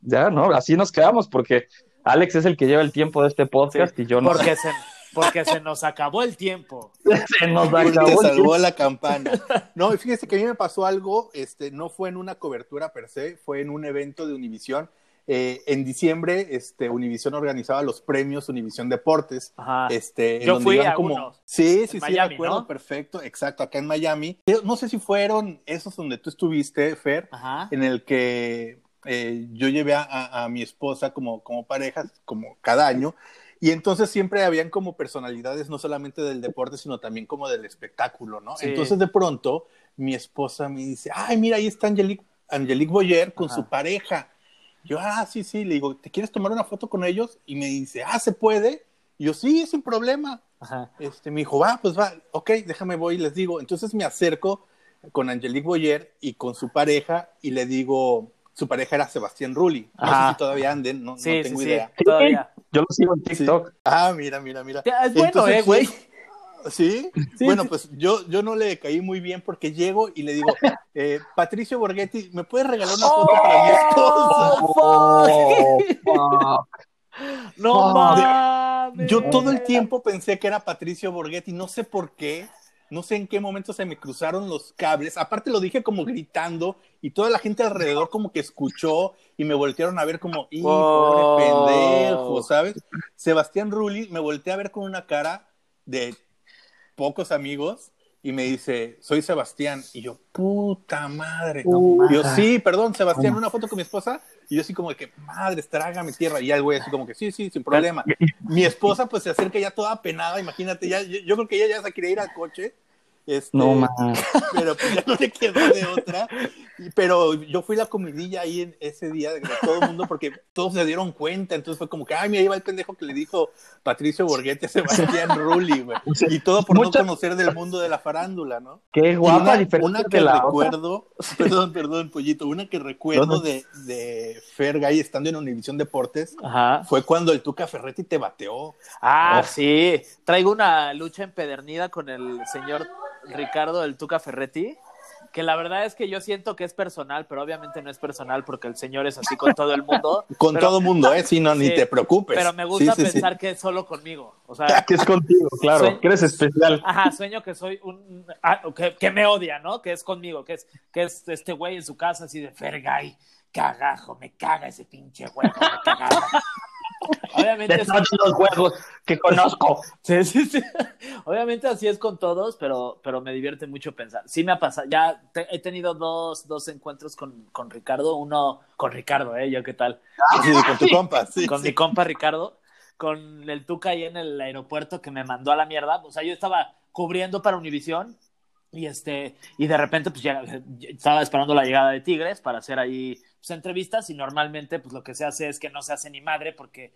Ya, no, así nos quedamos porque Alex es el que lleva el tiempo de este podcast y yo no. Porque se, Porque se nos acabó el tiempo. [laughs] Se nos acabó. Te salvó la campana. No, fíjese que a mí me pasó algo, este, no fue en una cobertura per se, fue en un evento de Univisión. Eh, en diciembre, este, Univisión organizaba los premios Univisión Deportes. Ajá. Este, en Yo donde fui a como... unos. Sí, sí, En sí, Miami, de acuerdo, ¿no? perfecto, exacto, acá en Miami. No sé si fueron esos donde tú estuviste, Fer, Ajá. en el que eh, yo llevé a, a- a mi esposa como, como pareja, como cada año, y entonces siempre habían como personalidades no solamente del deporte, sino también como del espectáculo, ¿no? Sí. Entonces de pronto mi esposa me dice, ay, mira, ahí está Angelique, Angelique Boyer con Ajá. su pareja. Yo, ah, sí, sí, le digo, ¿te quieres tomar una foto con ellos? Y me dice, ah, ¿se puede? Y yo, sí, sin problema. Ajá. Este, me dijo, va, pues va, ok, déjame voy y les digo. Entonces me acerco con Angelique Boyer y con su pareja y le digo, su pareja era Sebastián Rulli. No Ajá. sé si todavía anden, no, no Sí, sí, tengo sí. idea. Todavía. Yo lo sigo en Sí. TikTok. Ah, mira, mira, mira. Es bueno, Entonces, eh, güey. ¿Sí? Sí, bueno, pues yo, yo no le caí muy bien porque llego y le digo, eh, Patricio Borghetti, ¿me puedes regalar una foto para mi esposa? Oh. [laughs] No mames. Yo todo el tiempo pensé que era Patricio Borghetti, no sé por qué, no sé en qué momento se me cruzaron los cables. Aparte lo dije como gritando y toda la gente alrededor como que escuchó y me voltearon a ver como, ¡y Wow. pobre pendejo! ¿Sabes? Sebastián Rulli me volteé a ver con una cara de pocos amigos y me dice, soy Sebastián. Y yo, puta madre. Uh, yo, sí, perdón, Sebastián, una foto con mi esposa. Y yo así como de que, madre, traga mi tierra. Y ya el güey así como que, sí, sí, sin problema. Mi esposa pues se acerca ya toda penada, imagínate, ya, yo, yo creo que ella ya se quería ir al coche. Este, No mames. [laughs] pero pues ya no le quedó de otra. Y- pero yo fui la comidilla ahí en ese día de todo el mundo porque todos se dieron cuenta. Entonces fue como que, ay, mira, ahí va el pendejo que le dijo Patricio Borghetti a Sebastián Rulli, güey. [laughs] Y todo por Mucha- no conocer del mundo de la farándula, ¿no? Qué guapa una, diferente una de que la otra. recuerdo, [laughs] perdón, perdón, pollito, una que recuerdo No, no. de, de Fergay estando en Univisión Deportes Ajá. fue cuando el Tuca Ferretti te bateó. Ah, Oh. sí. Traigo una lucha empedernida con el señor Ricardo del Tuca Ferretti, que la verdad es que yo siento que es personal, pero obviamente no es personal porque el señor es así con todo el mundo. [laughs] Con Pero- todo mundo, ¿eh? Sí, no, ni te preocupes. Pero me gusta Sí, sí, sí. pensar que es solo conmigo. O sea, [laughs] Que es contigo, claro. Sueño- Que eres especial. Ajá, sueño que soy un. ah, que, que me odia, ¿no? Que es conmigo, que es, que es este güey en su casa así de Fergay, cagajo, me caga ese pinche huevo, me caga. Obviamente, De los juegos que conozco. [laughs] sí, sí, sí. Obviamente así es con todos, pero, pero me divierte mucho pensar. Sí me ha pasado, ya te- he tenido dos, dos encuentros con, con Ricardo, uno con Ricardo, ¿eh? Yo qué tal. Sí, con tu compa, sí. con sí. mi compa Ricardo, con el Tuca ahí en el aeropuerto que me mandó a la mierda. O sea, yo estaba cubriendo para Univisión y este y de repente pues ya estaba esperando la llegada de Tigres para hacer ahí pues, entrevistas y normalmente pues lo que se hace es que no se hace ni madre porque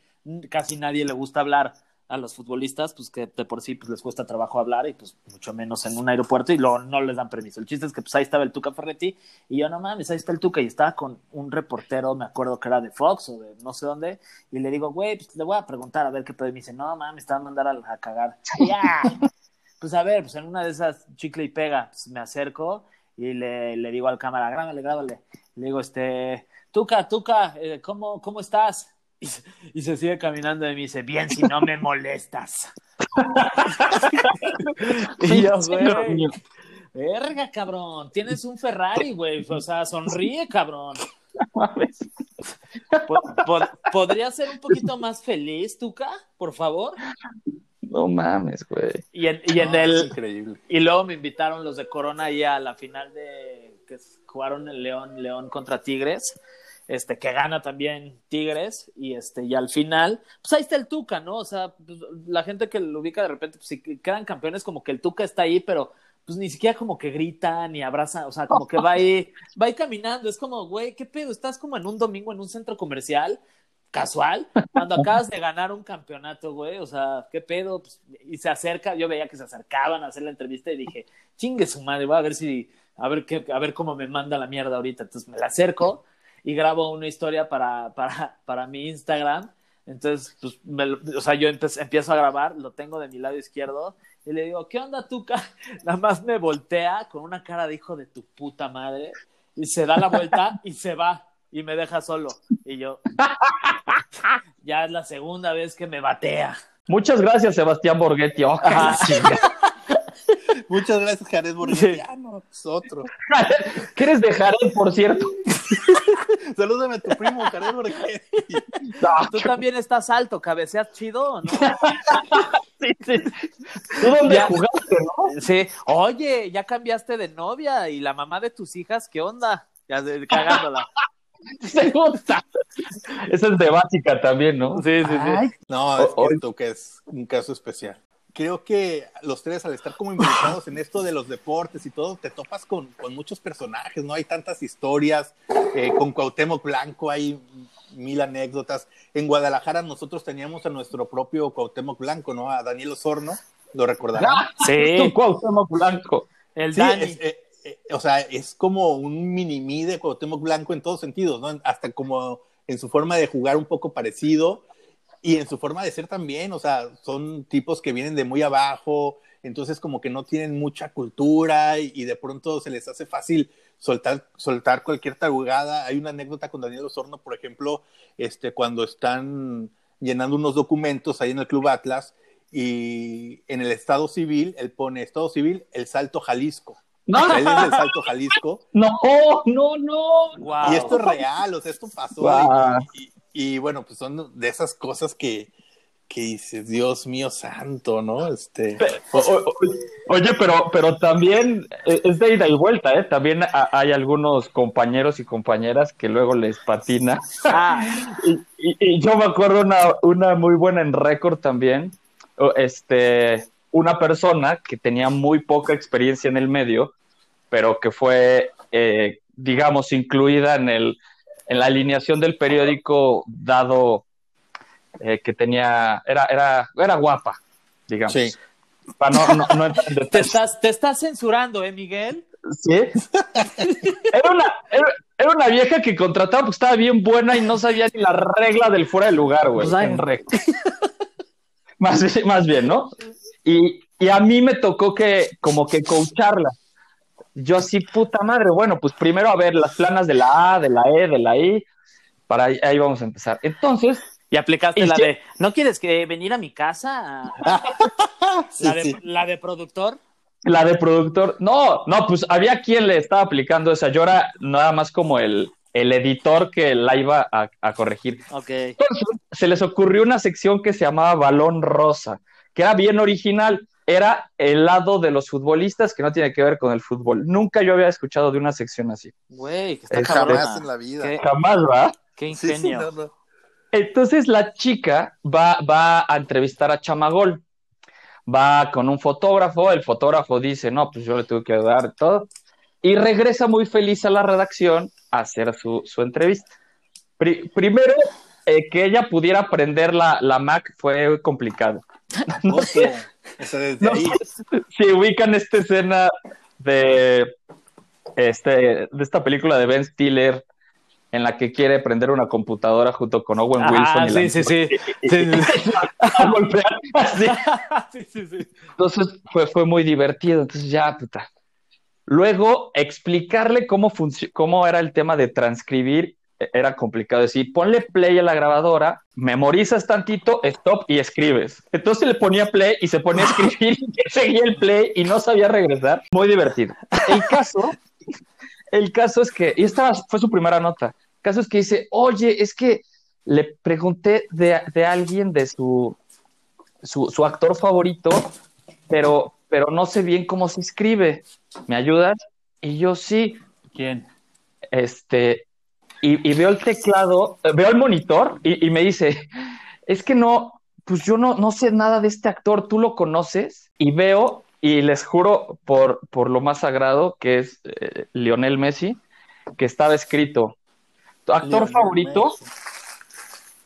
casi nadie le gusta hablar a los futbolistas, pues que de por sí pues les cuesta trabajo hablar y pues mucho menos en un aeropuerto y luego no les dan permiso. El chiste es que pues ahí estaba el Tuca Ferretti y yo no mames, ahí está el Tuca y estaba con un reportero, me acuerdo que era de Fox o de no sé dónde y le digo, güey, pues le voy a preguntar a ver qué pedo y me dice, no mames, te van a mandar a, a cagar. Ya. Pues a ver, pues en una de esas chicle y pega, pues me acerco y le, le digo al cámara, grábale, grábale. Le digo, este, Tuca, Tuca, eh, ¿cómo, ¿cómo estás? Y se, y se sigue caminando y me dice, bien, si no me molestas. [laughs] y yo, güey, verga, cabrón, tienes un Ferrari, güey, o sea, sonríe, cabrón. Po- po- ¿Podría ser un poquito más feliz, Tuca, por favor? No mames, güey. Y en, y en No, el, increíble. y luego me invitaron los de Corona ahí a la final de que jugaron el León, León contra Tigres, este, que gana también Tigres, y este, al final, pues ahí está el Tuca, ¿no? O sea, pues, la gente que lo ubica de repente, pues si quedan campeones, como que el Tuca está ahí, pero pues ni siquiera como que grita ni abraza, o sea, como que va ahí, va caminando, es como, güey, ¿qué pedo? Estás como en un domingo en un centro comercial, casual, cuando acabas de ganar un campeonato, güey, o sea, ¿qué pedo? Pues, y se acerca, yo veía que se acercaban a hacer la entrevista y dije, chingue su madre, voy a ver si, a ver qué, a ver cómo me manda la mierda ahorita. Entonces me la acerco y grabo una historia para, para, para mi Instagram. Entonces, pues, me o sea, yo empiezo a grabar, lo tengo de mi lado izquierdo y le digo, ¿qué onda, Tuca? [laughs] Nada más me voltea con una cara de hijo de tu puta madre y se da la vuelta y se va y me deja solo. Y yo, [laughs] ya es la segunda vez que me batea. Muchas gracias, Sebastián Borghetti. Oh, Muchas gracias, Jared Borghetti. Ah, no, es otro. [laughs] ¿Qué eres de Jared, por cierto? [laughs] Salúdame a tu primo, Jared Borghetti. Tú también estás alto, cabeceas chido, ¿no? [laughs] sí, sí. ¿Tú dónde jugaste, no? Sí. Oye, ya cambiaste de novia y la mamá de tus hijas, ¿qué onda? Ya cagándola. Se gusta. Esa es de básica también, ¿no? Sí, sí, sí. No, es cierto que es un caso especial creo que los tres, al estar como involucrados en esto de los deportes y todo, te topas con, con muchos personajes, ¿no? Hay tantas historias, eh, con Cuauhtémoc Blanco hay mil anécdotas. En Guadalajara nosotros teníamos a nuestro propio Cuauhtémoc Blanco, ¿no? A Daniel Osorno, ¿lo recordarán? Ah, sí, Cuauhtémoc Blanco. El Dani. Eh, eh, o sea, es como un mini-mí de Cuauhtémoc Blanco en todos sentidos, ¿no? Hasta como en su forma de jugar un poco parecido y en su forma de ser también, o sea, son tipos que vienen de muy abajo, entonces como que no tienen mucha cultura y, de pronto se les hace fácil soltar, soltar cualquier tarugada. Hay una anécdota con Daniel Osorno, por ejemplo, este, cuando están llenando unos documentos ahí en el Club Atlas y en el Estado Civil, él pone Estado Civil, el Salto Jalisco. No. él es del Salto Jalisco. [laughs] No, no, no. Y esto es real, o sea, esto pasó. Y, y bueno, pues son de esas cosas que, que dices, Dios mío santo, ¿no? Este... oye, pero, pero también e, es de ida y vuelta, ¿eh? También hay algunos compañeros y compañeras que luego les patina. Ah. [laughs] y, yo me acuerdo una, una muy buena en récord también. Este, una persona que tenía muy poca experiencia en el medio, pero que fue, eh, digamos, incluida en el en la alineación del periódico, dado eh, que tenía, era, era, era guapa, digamos. Sí. [laughs] ¿Te, estás, te estás censurando, ¿eh, Miguel? Sí. Era una, era, una vieja que contrataba porque estaba bien buena y no sabía ni la regla del fuera de lugar, güey. Pues [laughs] más, más bien, ¿no? Y, y a mí me tocó que, como que coacharla. Yo así, puta madre, bueno, pues primero a ver las planas de la A, de la E, de la I, para ahí, vamos a empezar. Entonces... Y aplicaste la de, ¿no quieres que venir a mi casa? [laughs] la, de, la de productor. La de productor. No, no, pues había quien le estaba aplicando esa. Yo era nada más como el, el editor que la iba a, a corregir. Okay. Entonces, se les ocurrió una sección que se llamaba Balón Rosa, que era bien original era el lado de los futbolistas que no tiene que ver con el fútbol. Nunca yo había escuchado de una sección así. Güey, que está Jamás en la vida. Jamás, ¿va? Qué ingenio. Entonces la chica va, va a entrevistar a Chamagol. Va con un fotógrafo, el fotógrafo dice, no, pues yo le tuve que dar todo. Y regresa muy feliz a la redacción a hacer su, su entrevista. primero, eh, que ella pudiera aprender la, la Mac fue complicado. [laughs] No. Si ubican esta escena de, este, de esta película de Ben Stiller en la que quiere prender una computadora junto con Owen Wilson. sí, sí, sí, Entonces fue, fue muy divertido. Entonces ya, puta. Luego, explicarle cómo, cómo era el tema de transcribir era complicado decir, ponle play a la grabadora, memorizas tantito, stop y escribes. Entonces le ponía play y se ponía a escribir [laughs] y seguía el play y no sabía regresar. Muy divertido. El caso, el caso es que, y esta fue su primera nota, el caso es que dice, oye, es que le pregunté de, de alguien de su, su, su, actor favorito, pero, pero no sé bien cómo se escribe. ¿Me ayudas? Y yo sí. ¿Quién? Este, y, veo el teclado, veo el monitor y, me dice, es que no, pues yo no, no sé nada de este actor, tú lo conoces y veo y les juro por, por lo más sagrado que es eh, Lionel Messi, que estaba escrito, tu actor favorito,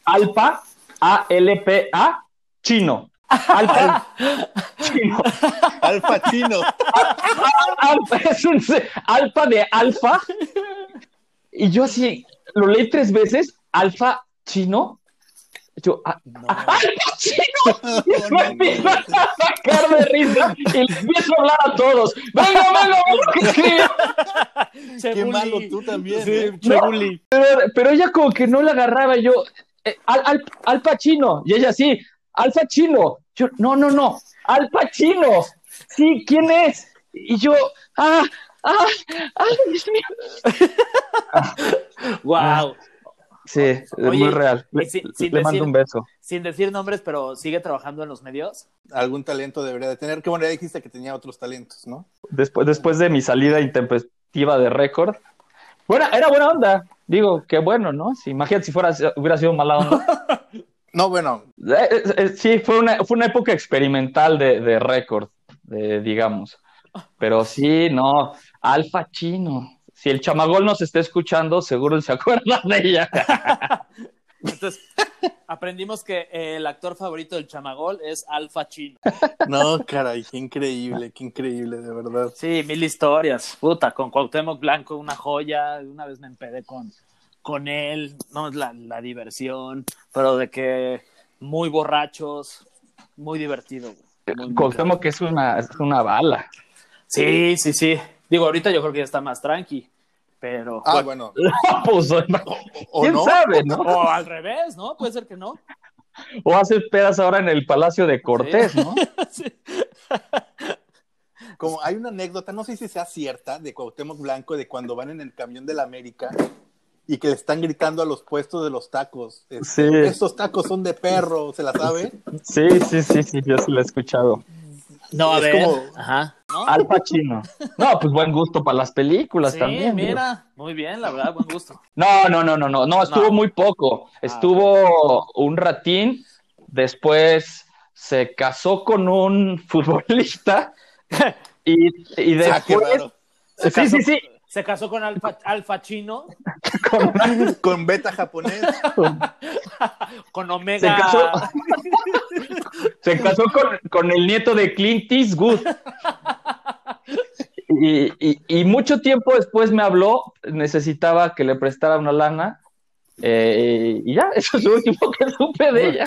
Alpa, A-L-P-A, chino. [laughs] Alfa chino. Alfa chino. Alfa, es un alfa de alfa y yo así, lo leí tres veces, alfa chino. Yo, ah, ah, [laughs] ¡alfa chino! [laughs] Y me empiezo a sacar de risa y le empiezo a hablar a todos. ¡Venga, venga, venga! [laughs] Qué malo tú también. Sí, ¿eh? pero, pero, ella como que no la agarraba. Y yo, eh, al, al, alfa chino. Y ella sí, Alfa Chino. Yo, no, no, no, Alfa Chino. Sí, ¿quién es? Y yo, ah, ah, ay, Dios mío. [laughs] wow. Sí, es muy real. Le, mando un beso. Sin decir nombres, pero sigue trabajando en los medios. Algún talento debería de tener. Qué bueno, ya dijiste que tenía otros talentos, ¿no? Después, después de mi salida intempestiva de récord. Bueno, era buena onda. Digo, qué bueno, ¿no? Si, imagínate si fuera, hubiera sido mala onda. [laughs] no, bueno. Eh, eh, eh, sí, fue una, fue una época experimental de, de récord, digamos. Pero sí, no, Alfa Chino si el chamagol nos está escuchando, seguro se acuerda de ella. [laughs] Entonces, aprendimos que el actor favorito del chamagol es Alfa Chino. No, caray, qué increíble, qué increíble, de verdad. Sí, mil historias. Puta, con Cuauhtémoc Blanco, una joya. Una vez me empedé con, con él, no, la, la diversión, pero de que muy borrachos, muy divertido. Cuauhtémoc que es una, es una bala. Sí, sí, sí. Digo, ahorita yo creo que ya está más tranqui, pero... Ah, bueno. [laughs] pues, ¿Quién sabe, no? O al revés, ¿no? Puede ser que no. O hace pedas ahora en el Palacio de Cortés, ¿no? [laughs] sí. Como hay una anécdota, no sé si sea cierta, de Cuauhtémoc Blanco, de cuando van en el camión de la América y que le están gritando a los puestos de los tacos. Este, sí. Estos tacos son de perro, ¿se la sabe? Sí, sí, sí, sí, yo sí lo he escuchado. No, a ver. Ajá. Al Pacino. [laughs] No, pues buen gusto para las películas sí, también. mira, muy bien, la verdad, buen gusto. No, no, no, no, no, no, estuvo muy poco. Ah, estuvo un ratín, después se casó con un [laughs] futbolista y, y después... sí, sí, sí. Se casó con Alfa, Alfa Chino. [laughs] con, con, Beta japonés. con Omega. Se casó, se casó con, con, el nieto de Clint Eastwood. [laughs] Y, y, y, mucho tiempo después me habló, necesitaba que le prestara una lana. Eh, y ya, [laughs] eso es lo último que supe de ella.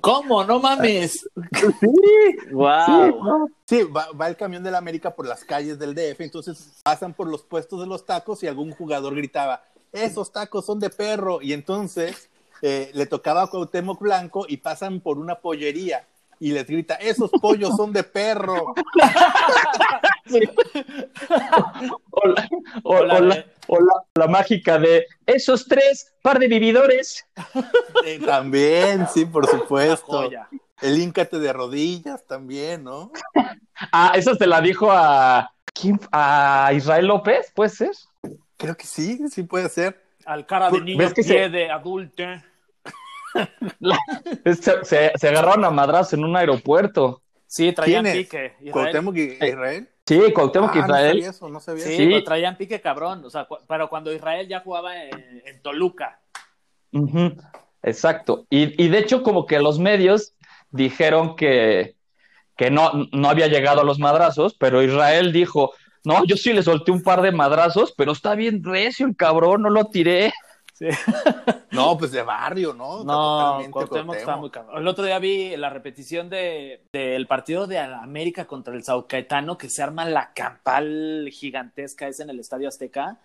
¿Cómo? No mames. Sí, wow. Sí, va, el camión de la América por las calles del DF, entonces pasan por los puestos de los tacos y algún jugador gritaba, esos tacos son de perro, y entonces eh, le tocaba a Cuauhtémoc Blanco y pasan por una pollería y les grita, esos pollos son de perro. O, la, mágica de esos tres par de vividores. [laughs] también, sí, por supuesto. El íncate de rodillas también, ¿no? Ah, eso te la dijo a ¿quién? a Israel López, ¿puede ser? Creo que sí, sí puede ser. Al cara de niño que pie de adulto. Se, se, agarraron a madras en un aeropuerto. Sí, traían pique. ¿Cuauhtémoc y Israel? Sí, Cuauhtémoc ah, Israel. No eso, no sabía sí, traían pique cabrón. O sea, pero cuando Israel ya jugaba en, Toluca. Exacto. Y, y, de hecho, como que los medios dijeron que, que no, no había llegado a los madrazos, pero Israel dijo, no, yo sí le solté un par de madrazos, pero está bien recio el cabrón, no lo tiré. [laughs] No, pues de barrio, ¿no? No, Cuauhtémoc está muy cabrón. El otro día vi la repetición del de, partido de América contra el Sao Caetano, que se arma la campal gigantesca es en el Estadio Azteca,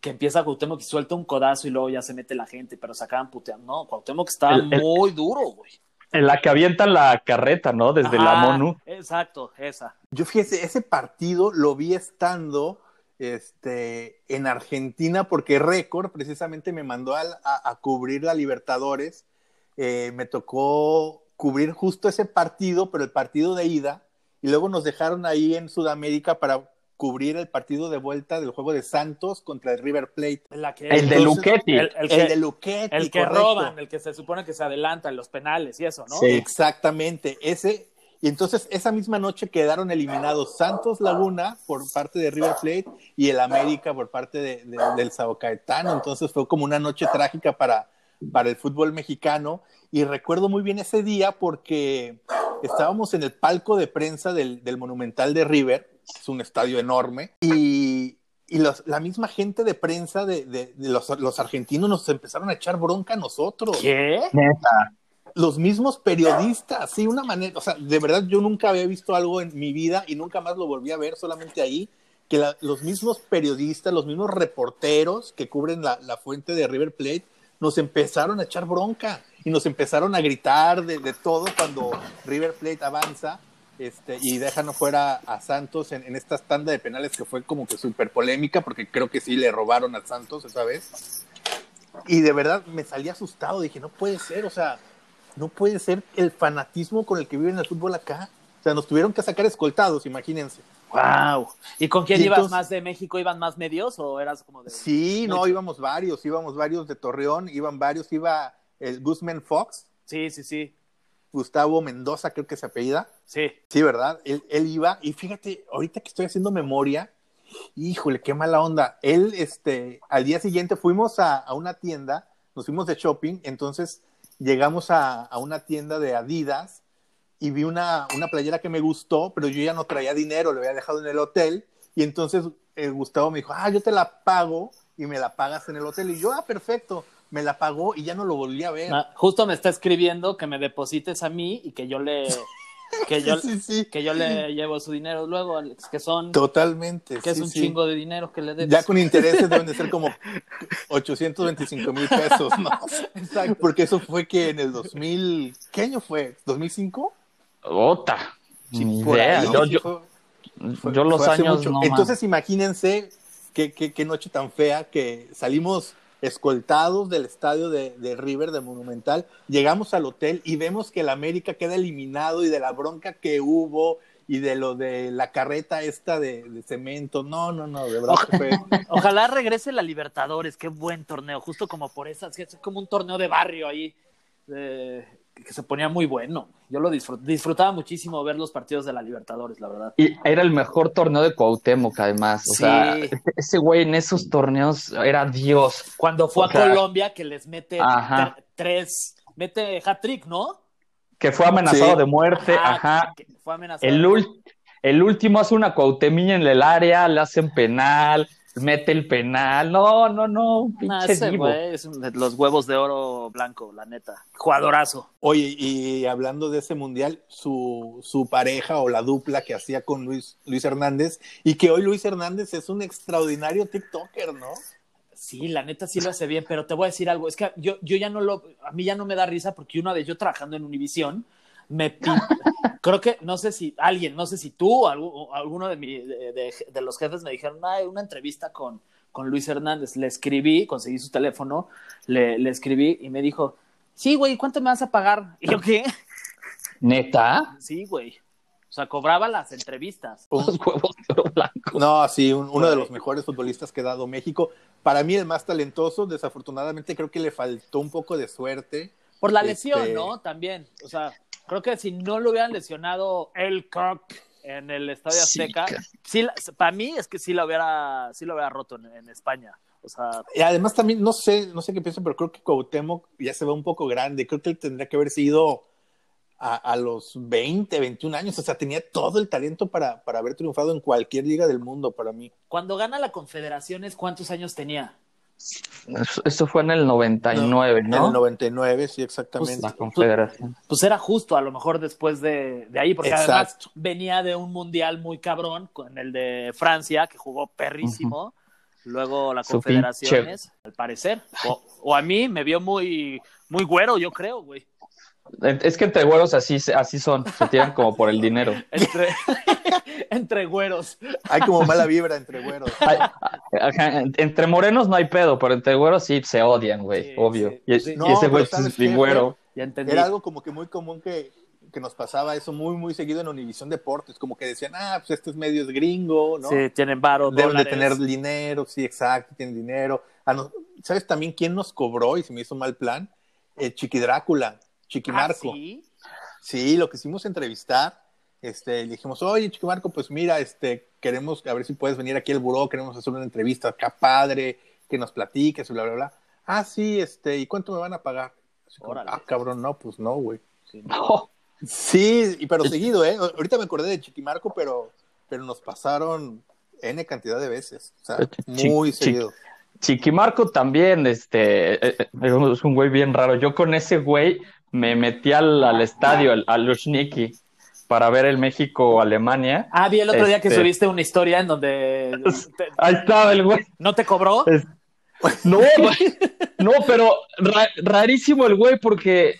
que empieza Cuauhtémoc y suelta un codazo y luego ya se mete la gente, pero se acaban puteando. No, Cuauhtémoc está muy duro, güey. En la que avientan la carreta, ¿no? Desde la MONU. Exacto, esa. Yo fíjese, ese partido lo vi estando este, en Argentina porque Récord precisamente me mandó a, cubrir la Libertadores. Eh, me tocó cubrir justo ese partido, pero el partido de ida, y luego nos dejaron ahí en Sudamérica para cubrir el partido de vuelta del juego de Santos contra el River Plate. el de Luquetti. El, de Luquetti. El que roban, el que se supone que se adelanta en los penales y eso, ¿no? Sí. Exactamente. Ese, y entonces esa misma noche quedaron eliminados Santos Laguna por parte de River Plate y el América por parte de, del Sao Caetano. Entonces fue como una noche trágica para, para el fútbol mexicano. Y recuerdo muy bien ese día porque estábamos en el palco de prensa del, Monumental de River, es un estadio enorme, y, y la misma gente de prensa de, los, los, argentinos nos empezaron a echar bronca a nosotros. ¿Qué? Neta los mismos periodistas, sí, una manera, o sea, de verdad yo nunca había visto algo en mi vida y nunca más lo volví a ver, solamente ahí, que los mismos periodistas, los mismos reporteros que cubren la, fuente de River Plate, nos empezaron a echar bronca. y nos empezaron a gritar de, todo cuando River Plate avanza este, y dejan fuera a Santos en, en esta tanda de penales que fue como que súper polémica porque creo que sí le robaron a Santos esa vez. Y de verdad me salí asustado, dije, no puede ser, o sea, no puede ser el fanatismo con el que viven el fútbol acá. O sea, nos tuvieron que sacar escoltados, imagínense. Wow. ¿Y con quién ibas más de México? ¿Iban más medios o eras como de.? Sí, no, íbamos varios, íbamos varios de Torreón, iban varios, iba el Guzmán Fox. Sí, sí, sí. Gustavo Mendoza, creo que se apellida. Sí. Sí, ¿verdad? Él, él iba, y fíjate, ahorita que estoy haciendo memoria, híjole, qué mala onda. Él, este, al día siguiente fuimos a, una tienda, nos fuimos de shopping, entonces llegamos a, una tienda de Adidas y vi una, una, playera que me gustó, pero yo ya no traía dinero, lo había dejado en el hotel, y entonces eh, Gustavo me dijo, ah, yo te la pago y me la pagas en el hotel. Y yo, ah, perfecto, me la pagó y ya no lo volví a ver. Ah, justo me está escribiendo que me deposites a mí y que yo le que yo, [laughs] que yo le llevo su dinero luego, que son... Totalmente. Que es un chingo de dinero que le debes. Ya con intereses deben de ser como [laughs] 825 mil pesos, ¿no? Exacto. Porque eso fue que en el 2000... ¿Qué año fue? ¿2005? Ota. yo, yo, los años no, Entonces imagínense qué, qué, qué noche tan fea que salimos escoltados del estadio de, River, de Monumental, llegamos al hotel y vemos que el América queda eliminado y de la bronca que hubo y de lo de la carreta esta de, cemento. No, no, no, de verdad fue... [laughs] Ojalá regrese la Libertadores, qué buen torneo, justo como por esas, es como un torneo de barrio ahí que se ponía muy bueno. Yo lo disfrutaba muchísimo ver los partidos de la Libertadores, la verdad. Y era el mejor torneo de Cuauhtémoc, además. O sea, ese güey en esos torneos era Dios. Cuando fue a Colombia, que les mete tres, mete hat-trick, ¿no? Que fue amenazado de muerte, ajá. fue amenazado. El, el último hace una Cuauhtémica en el área, le hacen penal mete el penal. No, no, no. Pinche güey es los huevos de oro blanco, la neta. Jugadorazo. Oye, y hablando de ese mundial, su, su pareja o la dupla que hacía con Luis, Luis Hernández, y que hoy Luis Hernández es un extraordinario TikToker, ¿no? Sí, la neta sí lo hace bien, pero te voy a decir algo. Es que yo, yo ya no lo. A mí ya no me da risa porque una vez yo trabajando en Univisión me creo que no sé si alguien, no sé si tú o alguno de, mi, de, los jefes me dijeron, hay una entrevista con, con Luis Hernández. Le escribí, conseguí su teléfono, le, le escribí y me dijo, sí, güey, ¿cuánto me vas a pagar? [laughs] Y yo, ¿qué? ¿Neta? Sí, güey. O sea, cobraba las entrevistas. [laughs] No, sí, uno de los mejores futbolistas que ha dado México. Para mí el más talentoso, desafortunadamente creo que le faltó un poco de suerte. Por la lesión, este, ¿no? También. O sea, creo que si no lo hubieran lesionado el Cock en el Estadio Azteca, sí, para mí es que sí lo hubiera, sí lo hubiera roto en, España. O sea, y además también, no sé, no sé qué pienso, pero creo que Cuauhtémoc ya se ve un poco grande. Creo que él tendría que haber sido a, los 20, 21 años. O sea, tenía todo el talento para, para haber triunfado en cualquier liga del mundo para mí. Cuando gana la Confederaciones, ¿cuántos años tenía? Eso fue en el 99, ¿no? En el 99, sí, exactamente. Pues, la Confederación. Pues, era justo, a lo mejor después de, ahí, porque además venía de un mundial muy cabrón, con el de Francia, que jugó perrísimo. Luego la Confederaciones, al parecer. O, a mí me vio muy, muy güero, yo creo, güey. Es que entre güeros así, así son, se tiran como por el dinero. [laughs] Entre, [laughs] entre güeros. Hay como mala vibra entre güeros. [laughs] entre morenos no hay pedo, pero entre güeros sí se odian, güey, obvio. Y, ese güey es bien güero. Era algo como que muy común que, que nos pasaba eso muy, muy seguido en Univisión Deportes, como que decían, ah, pues este es medio gringo, ¿no? Sí, tienen varo, Deben de tener dinero, sí, exacto, tienen dinero. ¿Sabes también quién nos cobró y se me hizo mal plan? El Chiqui Drácula. Chiquimarco. ¿Ah, sí? sí, lo quisimos entrevistar. Este, le dijimos, oye, Chiquimarco, pues mira, este, queremos, a ver si puedes venir aquí al buró, queremos hacer una entrevista acá padre, que nos platiques, bla, bla, bla. Ah, sí, este, ¿y cuánto me van a pagar? ah, cabrón, no, pues no, güey. Sí, [laughs] no. sí, pero seguido, ¿eh? Ahorita me acordé de Chiquimarco, pero, pero nos pasaron N cantidad de veces. O sea, muy seguido. Chiquimarco también, este, eh, eh, es un güey bien raro. Yo con ese güey me metí al, estadio, al, al Lushniki, para ver el México-Alemania. Ah, vi el otro día que este, subiste una historia en donde... [laughs] Ahí estaba el güey. ¿No te cobró? No, no, pero rarísimo el güey porque,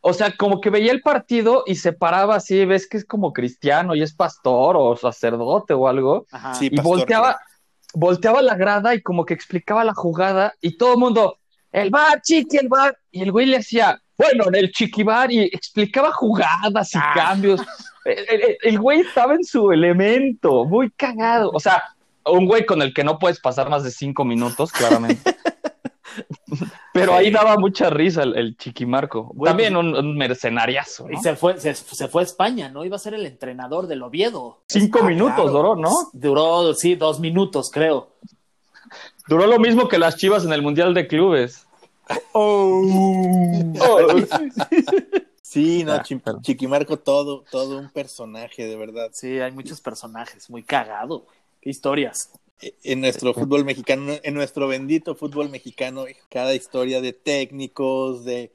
o sea, como que veía el partido y se paraba así, ves que es como cristiano y es pastor o sacerdote o algo, y volteaba, volteaba la grada y como que explicaba la jugada y todo el mundo, el bar, chiqui, el bar, y el güey le hacía, bueno, en el chiquibar y explicaba jugadas y ah. cambios. el güey estaba en su elemento, muy cagado. O sea, un güey con el que no puedes pasar más de cinco minutos, claramente. [laughs] Pero ahí daba mucha risa el, Chiquimarco. También pues, un, mercenariazo. Y se fue, se, fue a España, ¿no? Iba a ser el entrenador del Oviedo. Cinco ah, minutos duró, ¿no? Duró, sí, dos minutos, creo. Duró lo mismo que las chivas en el Mundial de Clubes. Oh. [laughs] Sí, no, Chiquimarco, todo, todo un personaje, de verdad. Sí, hay muchos personajes, muy cagado. Qué historias. E, en nuestro fútbol mexicano, en nuestro bendito fútbol mexicano, cada historia de técnicos, de...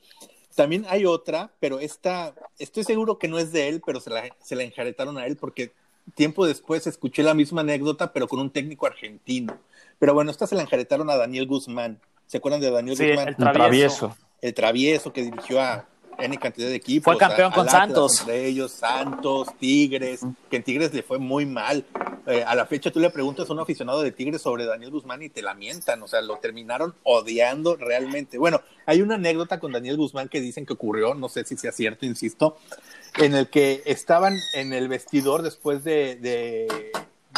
También hay otra, pero esta, estoy seguro que no es de él, pero se la, se la enjaretaron a él porque tiempo después escuché la misma anécdota, pero con un técnico argentino. Pero bueno, esta se la enjaretaron a Daniel Guzmán. ¿Se acuerdan de Daniel Guzmán? El travieso. El travieso que dirigió a, N cantidad de equipos. Fue campeón con Santos. Entre ellos, Santos, Tigres, que en Tigres le fue muy mal. Eh, a la fecha tú le preguntas a un aficionado de Tigres sobre Daniel Guzmán y te lamentan, o sea, lo terminaron odiando realmente. Bueno, hay una anécdota con Daniel Guzmán que dicen que ocurrió, no sé si sea cierto, insisto, en el que estaban en el vestidor después de de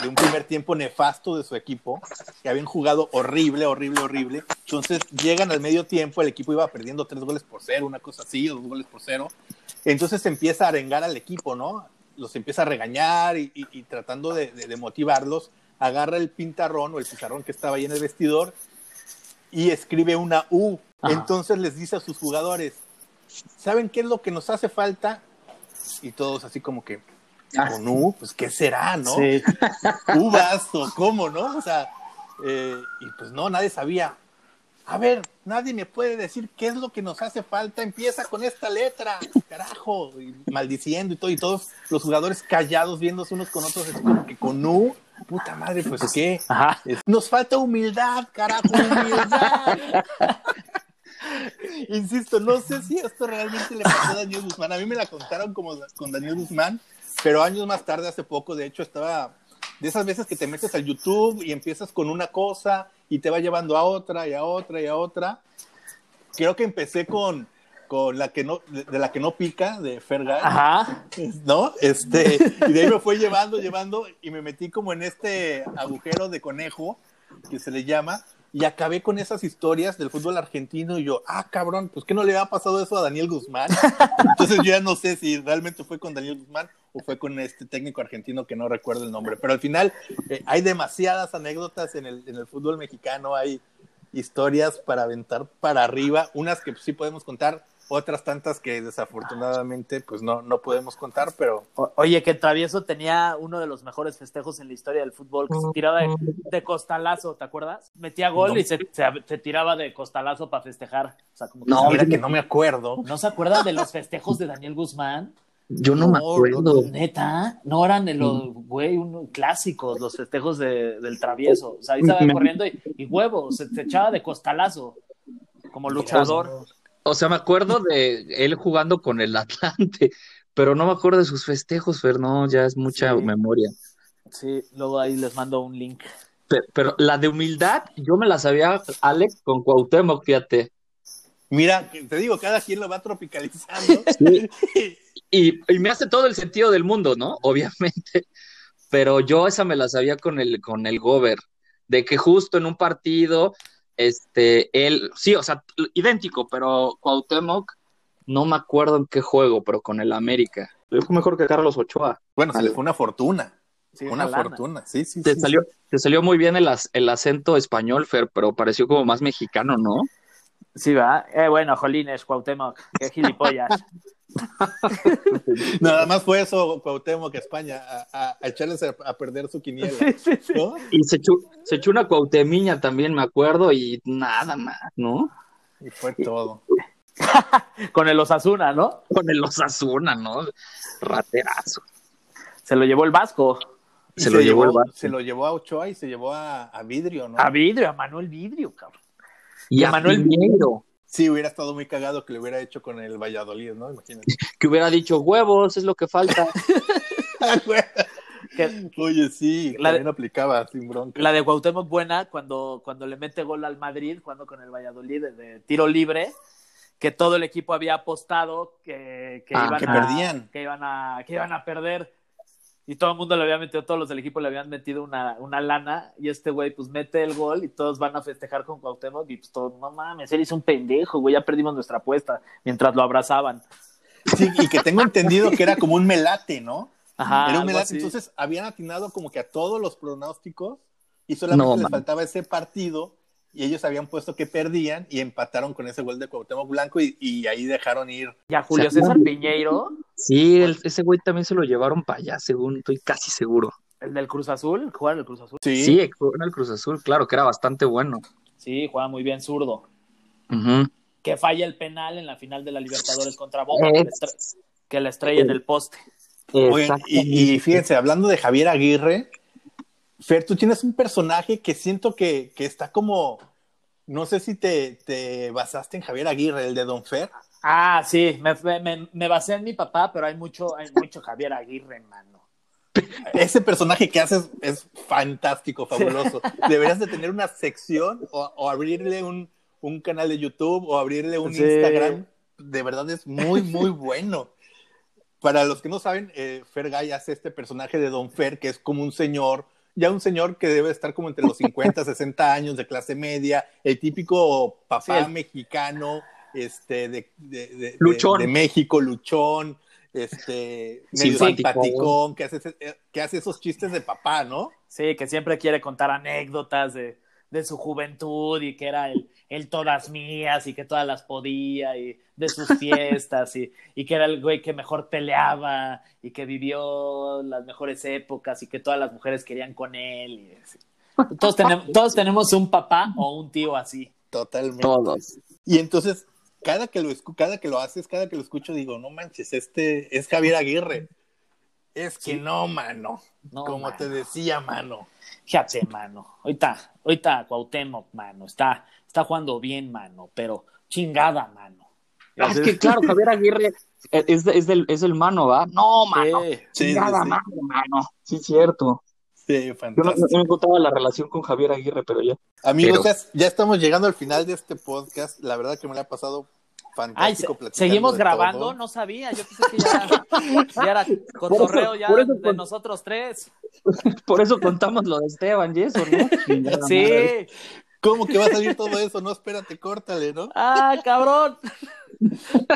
un primer tiempo nefasto de su equipo, que habían jugado horrible, horrible, horrible. Entonces llegan al medio tiempo, el equipo iba perdiendo tres goles por cero, una cosa así, dos goles por cero. Entonces empieza a arengar al equipo, ¿no? Los empieza a regañar y, tratando de, motivarlos, agarra el pintarrón o el pizarrón que estaba ahí en el vestidor y escribe una U. Entonces les dice a sus jugadores, ¿saben qué es lo que nos hace falta? Y todos así como que, Ah. con U, pues ¿qué será, no? Sí. [laughs] Uvas o cómo, ¿no? O sea, eh, y pues no, nadie sabía. A ver, nadie me puede decir qué es lo que nos hace falta. Empieza con esta letra, carajo, y maldiciendo y todo, y todos los jugadores callados viéndose unos con otros, como que con U, puta madre, pues qué. Nos falta humildad, carajo, humildad. [laughs] Insisto, no sé si esto realmente le pasó a Daniel Guzmán. A mí me la contaron como con Daniel Guzmán, pero años más tarde, hace poco, de hecho, estaba de esas veces que te metes al YouTube y empiezas con una cosa y te va llevando a otra y a otra y a otra. Creo que empecé con, con la que no, de, la que no pica, de Fergal. Ajá. ¿No? Este, y de ahí me fue llevando, llevando, y me metí como en este agujero de conejo, que se le llama, y acabé con esas historias del fútbol argentino y yo, ah, cabrón, pues ¿qué no le ha pasado eso a Daniel Guzmán? Entonces yo ya no sé si realmente fue con Daniel Guzmán o fue con este técnico argentino que no recuerdo el nombre, pero al final eh, hay demasiadas anécdotas en el, en el fútbol mexicano, hay historias para aventar para arriba, unas que sí podemos contar, otras tantas que desafortunadamente pues no, no podemos contar, pero... oye, que Travieso tenía uno de los mejores festejos en la historia del fútbol, que se tiraba de, costalazo, ¿te acuerdas? Metía gol y se, tiraba de costalazo para festejar. no, mira que no me acuerdo. ¿No se acuerdan de los festejos de Daniel Guzmán? Yo no, me acuerdo. Neta, no eran de los, mm. güey, clásicos, los festejos de, del travieso. O sea, ahí estaba corriendo y, y huevo, se, se, echaba de costalazo, como luchador. O sea, me acuerdo de él jugando con el Atlante, pero no me acuerdo de sus festejos, pero no, ya es mucha memoria. Sí, luego ahí les mando un link. Pero, la de humildad, yo me la sabía, Alex, con Cuauhtémoc, fíjate. Mira, te digo, cada quien lo va tropicalizando. [laughs] Y, y, me hace todo el sentido del mundo, ¿no? [laughs] Obviamente. Pero yo esa me la sabía con el, con el Gober, de que justo en un partido este, él, sí, o sea, idéntico, pero Cuauhtémoc, no me acuerdo en qué juego, pero con el América. Le fue mejor que Carlos Ochoa. Bueno, se le fue una fortuna. una fortuna, sí, sí. Te, salió, te salió muy bien el, el acento español, Fer, pero pareció como más mexicano, ¿no? Sí, va. Eh, bueno, Jolines, Cuauhtémoc, qué gilipollas. [laughs] Nada más fue eso, Cuauhtémoc, España, a, a echarles a, perder su quiniela. Y se echó, se echó una cuautemiña también, me acuerdo, y nada más, ¿no? Y fue todo. [laughs] Con el Osasuna, ¿no? Con el Osasuna, ¿no? Raterazo. Se lo llevó el Vasco. Se, lo llevó, el Vasco. Se lo llevó a Ochoa y se llevó a, Vidrio, ¿no? A Vidrio, a Manuel Vidrio, cabrón. Y, a Manuel Piñeiro. Sí, hubiera estado muy cagado que le hubiera hecho con el Valladolid, ¿no? Imagínate. [laughs] Que hubiera dicho huevos, es lo que falta. [laughs] Oye, sí, la también aplicaba sin bronca. La de Cuauhtémoc Buena, cuando, cuando le mete gol al Madrid, jugando con el Valladolid de, tiro libre, que todo el equipo había apostado que, que, ah, iban, a, perdían. que, iban a, que iban a perder y todo el mundo le había metido, todos los del equipo le habían metido una, una lana, y este güey pues mete el gol y todos van a festejar con Cuauhtémoc y pues todo, no mames, él hizo un pendejo, güey, ya perdimos nuestra apuesta, mientras lo abrazaban. Sí, y que tengo entendido que era como un melate, ¿no? Ajá. Era un melate, entonces habían atinado como que a todos los pronósticos y solamente les faltaba ese partido y ellos habían puesto que perdían y empataron con ese gol de Cuauhtémoc Blanco y, ahí dejaron ir. ¿Y a Julio César Piñeiro? Sí, ese güey también se lo llevaron para allá, según estoy casi seguro. ¿El del Cruz Azul? ¿Jugar en el Cruz Azul? Sí, sí en el Cruz Azul, claro, que era bastante bueno. Sí, juega muy bien zurdo. Que falla el penal en la final de la Libertadores contra Boca, que, la estrella en el poste. y, y fíjense, hablando de Javier Aguirre, Fer, tú tienes un personaje que siento que, está como, no sé si te, basaste en Javier Aguirre, el de Don Fer. Ah, sí, me, basé en mi papá, pero hay mucho, hay mucho Javier Aguirre, mano. [laughs] Ese personaje que haces es fantástico, fabuloso. [laughs] Deberías de tener una sección o, abrirle un, canal de YouTube o abrirle un Instagram. De verdad es muy, muy [laughs] bueno. Para los que no saben, eh, Fer Gay hace este personaje de Don Fer, que es como un señor ya un señor que debe estar como entre los 50, 60 [laughs] años, de clase media, el típico papá mexicano, este, de, de, de, México, luchón, este, medio simpaticón, que hace, que hace esos chistes de papá, ¿no? Sí, que siempre quiere contar anécdotas de, de su juventud y que era el, el todas mías y que todas las podía y de sus [laughs] fiestas y, y, que era el güey que mejor peleaba y que vivió las mejores épocas y que todas las mujeres querían con él. Y todos, tenemos, [laughs] todos tenemos un papá o un tío así. Totalmente. Todos. Y entonces, cada que lo, cada que lo haces, cada que lo escucho, digo, no manches, este es Javier Aguirre. Es que no, mano. Como te decía, mano. Fíjate, mano. Ahorita, ahorita Cuauhtémoc, mano. Está, está jugando bien, mano, pero chingada, mano. Ah, es que claro, Javier Aguirre es, es, del, es el mano, ¿va? No, mano. chingada, mano, mano. Sí, cierto. Sí, fantástico. Yo no, me contaba la relación con Javier Aguirre, pero ya. Amigos, ya, estamos llegando al final de este podcast. La verdad que me la ha pasado fantástico Ay, Seguimos grabando, no sabía. Yo pensé que ya, ya [laughs] era cotorreo ya de nosotros tres. [laughs] Por eso contamos lo de Esteban y eso, ¿no? Sí. ¿Cómo que va a salir todo eso? No, espérate, córtale, ¿no? ¡Ah, cabrón!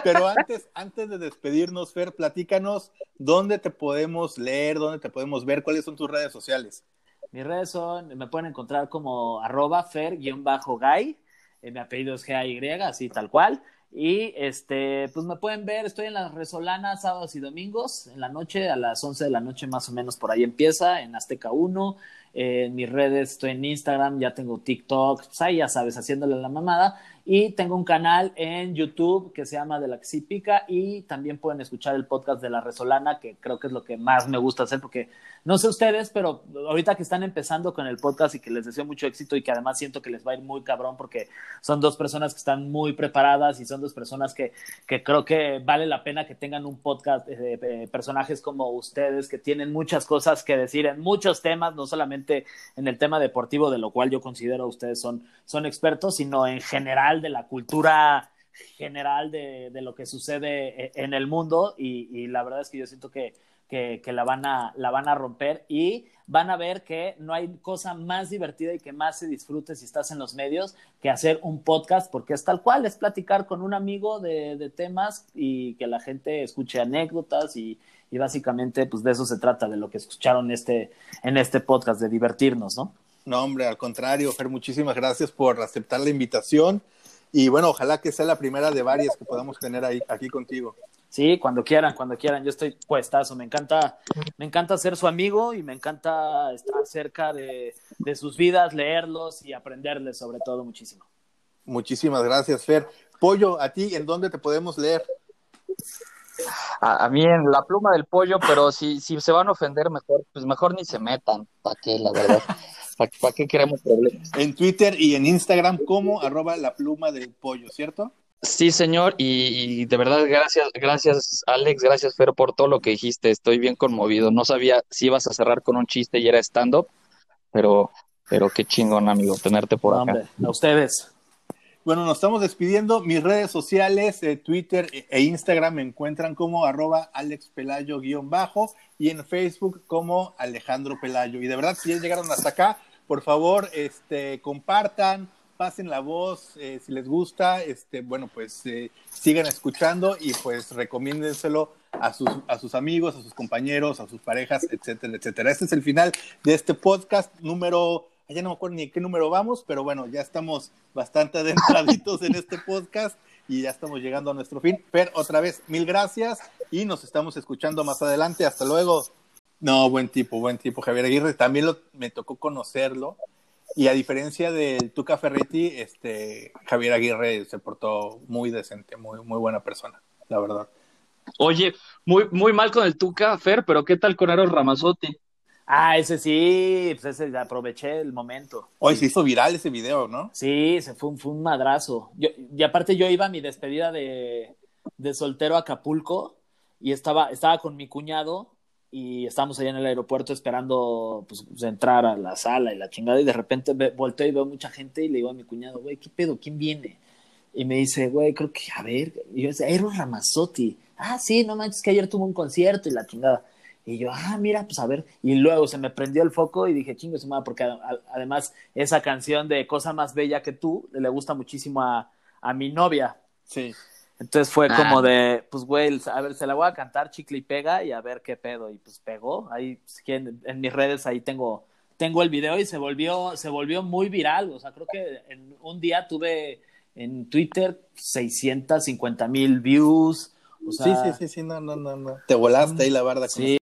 Pero antes, antes de despedirnos, Fer, platícanos dónde te podemos leer, dónde te podemos ver, cuáles son tus redes sociales. Mis redes son, me pueden encontrar como arroba fer-gay, eh, mi apellido es G-A-Y, así tal cual. Y este, pues me pueden ver, estoy en las Resolanas sábados y domingos, en la noche, a las 11 de la noche más o menos por ahí empieza, en Azteca 1 en mis redes estoy en Instagram, ya tengo TikTok, pues ahí ya sabes, haciéndole la mamada. Y tengo un canal en YouTube que se llama De la que sí pica y también pueden escuchar el podcast de La Resolana, que creo que es lo que más me gusta hacer porque no sé ustedes, pero ahorita que están empezando con el podcast y que les deseo mucho éxito y que además siento que les va a ir muy cabrón porque son dos personas que están muy preparadas y son dos personas que, que creo que vale la pena que tengan un podcast de, de personajes como ustedes que tienen muchas cosas que decir en muchos temas, no solamente en el tema deportivo, de lo cual yo considero ustedes son, son expertos, sino en general de la cultura general de, lo que sucede e, en el mundo y, la verdad es que yo siento que, la, van a, la van a romper y van a ver que no hay cosa más divertida y que más se disfrute si estás en los medios que hacer un podcast porque es tal cual, es platicar con un amigo de, temas y que la gente escuche anécdotas y, básicamente pues de eso se trata, de lo que escucharon este, en este podcast, de divertirnos, ¿no? No, hombre, al contrario, Fer, muchísimas gracias por aceptar la invitación. Y bueno, ojalá que sea la primera de varias que podamos tener ahí, aquí contigo. Sí, cuando quieran, cuando quieran. Yo estoy puestazo. Me encanta, me encanta ser su amigo y me encanta estar cerca de, sus vidas, leerlos y aprenderles sobre todo muchísimo. Muchísimas gracias, Fer. Pollo, a ti, ¿en dónde te podemos leer? A, mí en la pluma del pollo, pero si, si se van a ofender, mejor, pues mejor ni se metan. ¿Para qué, la verdad? [laughs] ¿Para qué queremos problemas? En Twitter y en Instagram como arroba la pluma del pollo, ¿cierto? Sí, señor, y, de verdad, gracias, gracias, Alex, gracias, Fer, por todo lo que dijiste. Estoy bien conmovido. No sabía si ibas a cerrar con un chiste y era stand-up, pero, pero qué chingón, amigo, tenerte por acá. a ustedes. Bueno, nos estamos despidiendo. Mis redes sociales, eh, Twitter e Instagram me encuentran como arroba alexpelayo-bajo y en Facebook como Alejandro Pelayo. Y de verdad, si ya llegaron hasta acá, por favor, este, compartan, pasen la voz, eh, si les gusta, este, bueno, pues eh, sigan escuchando y pues recomiéndenselo a sus, a sus amigos, a sus compañeros, a sus parejas, etcétera, etcétera. Este es el final de este podcast número, ya no me acuerdo ni en qué número vamos, pero bueno, ya estamos bastante [laughs] adentraditos en este podcast y ya estamos llegando a nuestro fin. Pero otra vez, mil gracias y nos estamos escuchando más adelante. Hasta luego. No, buen tipo, buen tipo, Javier Aguirre. También me tocó conocerlo y a diferencia del Tuca Ferretti, este, Javier Aguirre se portó muy decente, muy, muy buena persona, la verdad. Oye, muy, muy mal con el Tuca, Fer, pero ¿qué tal con Eros Ramazotti? Ah, ese sí, pues ese aproveché el momento. Hoy se hizo viral ese video, ¿no? Sí, se fue un, fue un madrazo. Yo, y aparte yo iba a mi despedida de, de soltero a Acapulco y estaba, estaba con mi cuñado y estábamos allá en el aeropuerto esperando pues, pues, entrar a la sala y la chingada y de repente volteo y veo mucha gente y le digo a mi cuñado, güey, ¿qué pedo? ¿Quién viene? Y me dice, güey, creo que, a ver, y yo decía, Eros Ramazzotti. Ah, sí, no manches, que ayer tuvo un concierto y la chingada. Y yo, ah, mira, pues a ver. Y luego se me prendió el foco y dije, chingo, madre, porque además esa canción de Cosa más bella que tú le gusta muchísimo a, a mi novia. Sí. Entonces fue como ah. de, pues, güey, a ver, se la voy a cantar chicle y pega y a ver qué pedo. Y pues pegó. Ahí, en, en mis redes, ahí tengo, tengo el video y se volvió, se volvió muy viral. O sea, creo que en un día tuve en Twitter 650 mil views. O sea, sí, sí, sí, sí, no, no, no, no. Te volaste ahí la barda. Sí,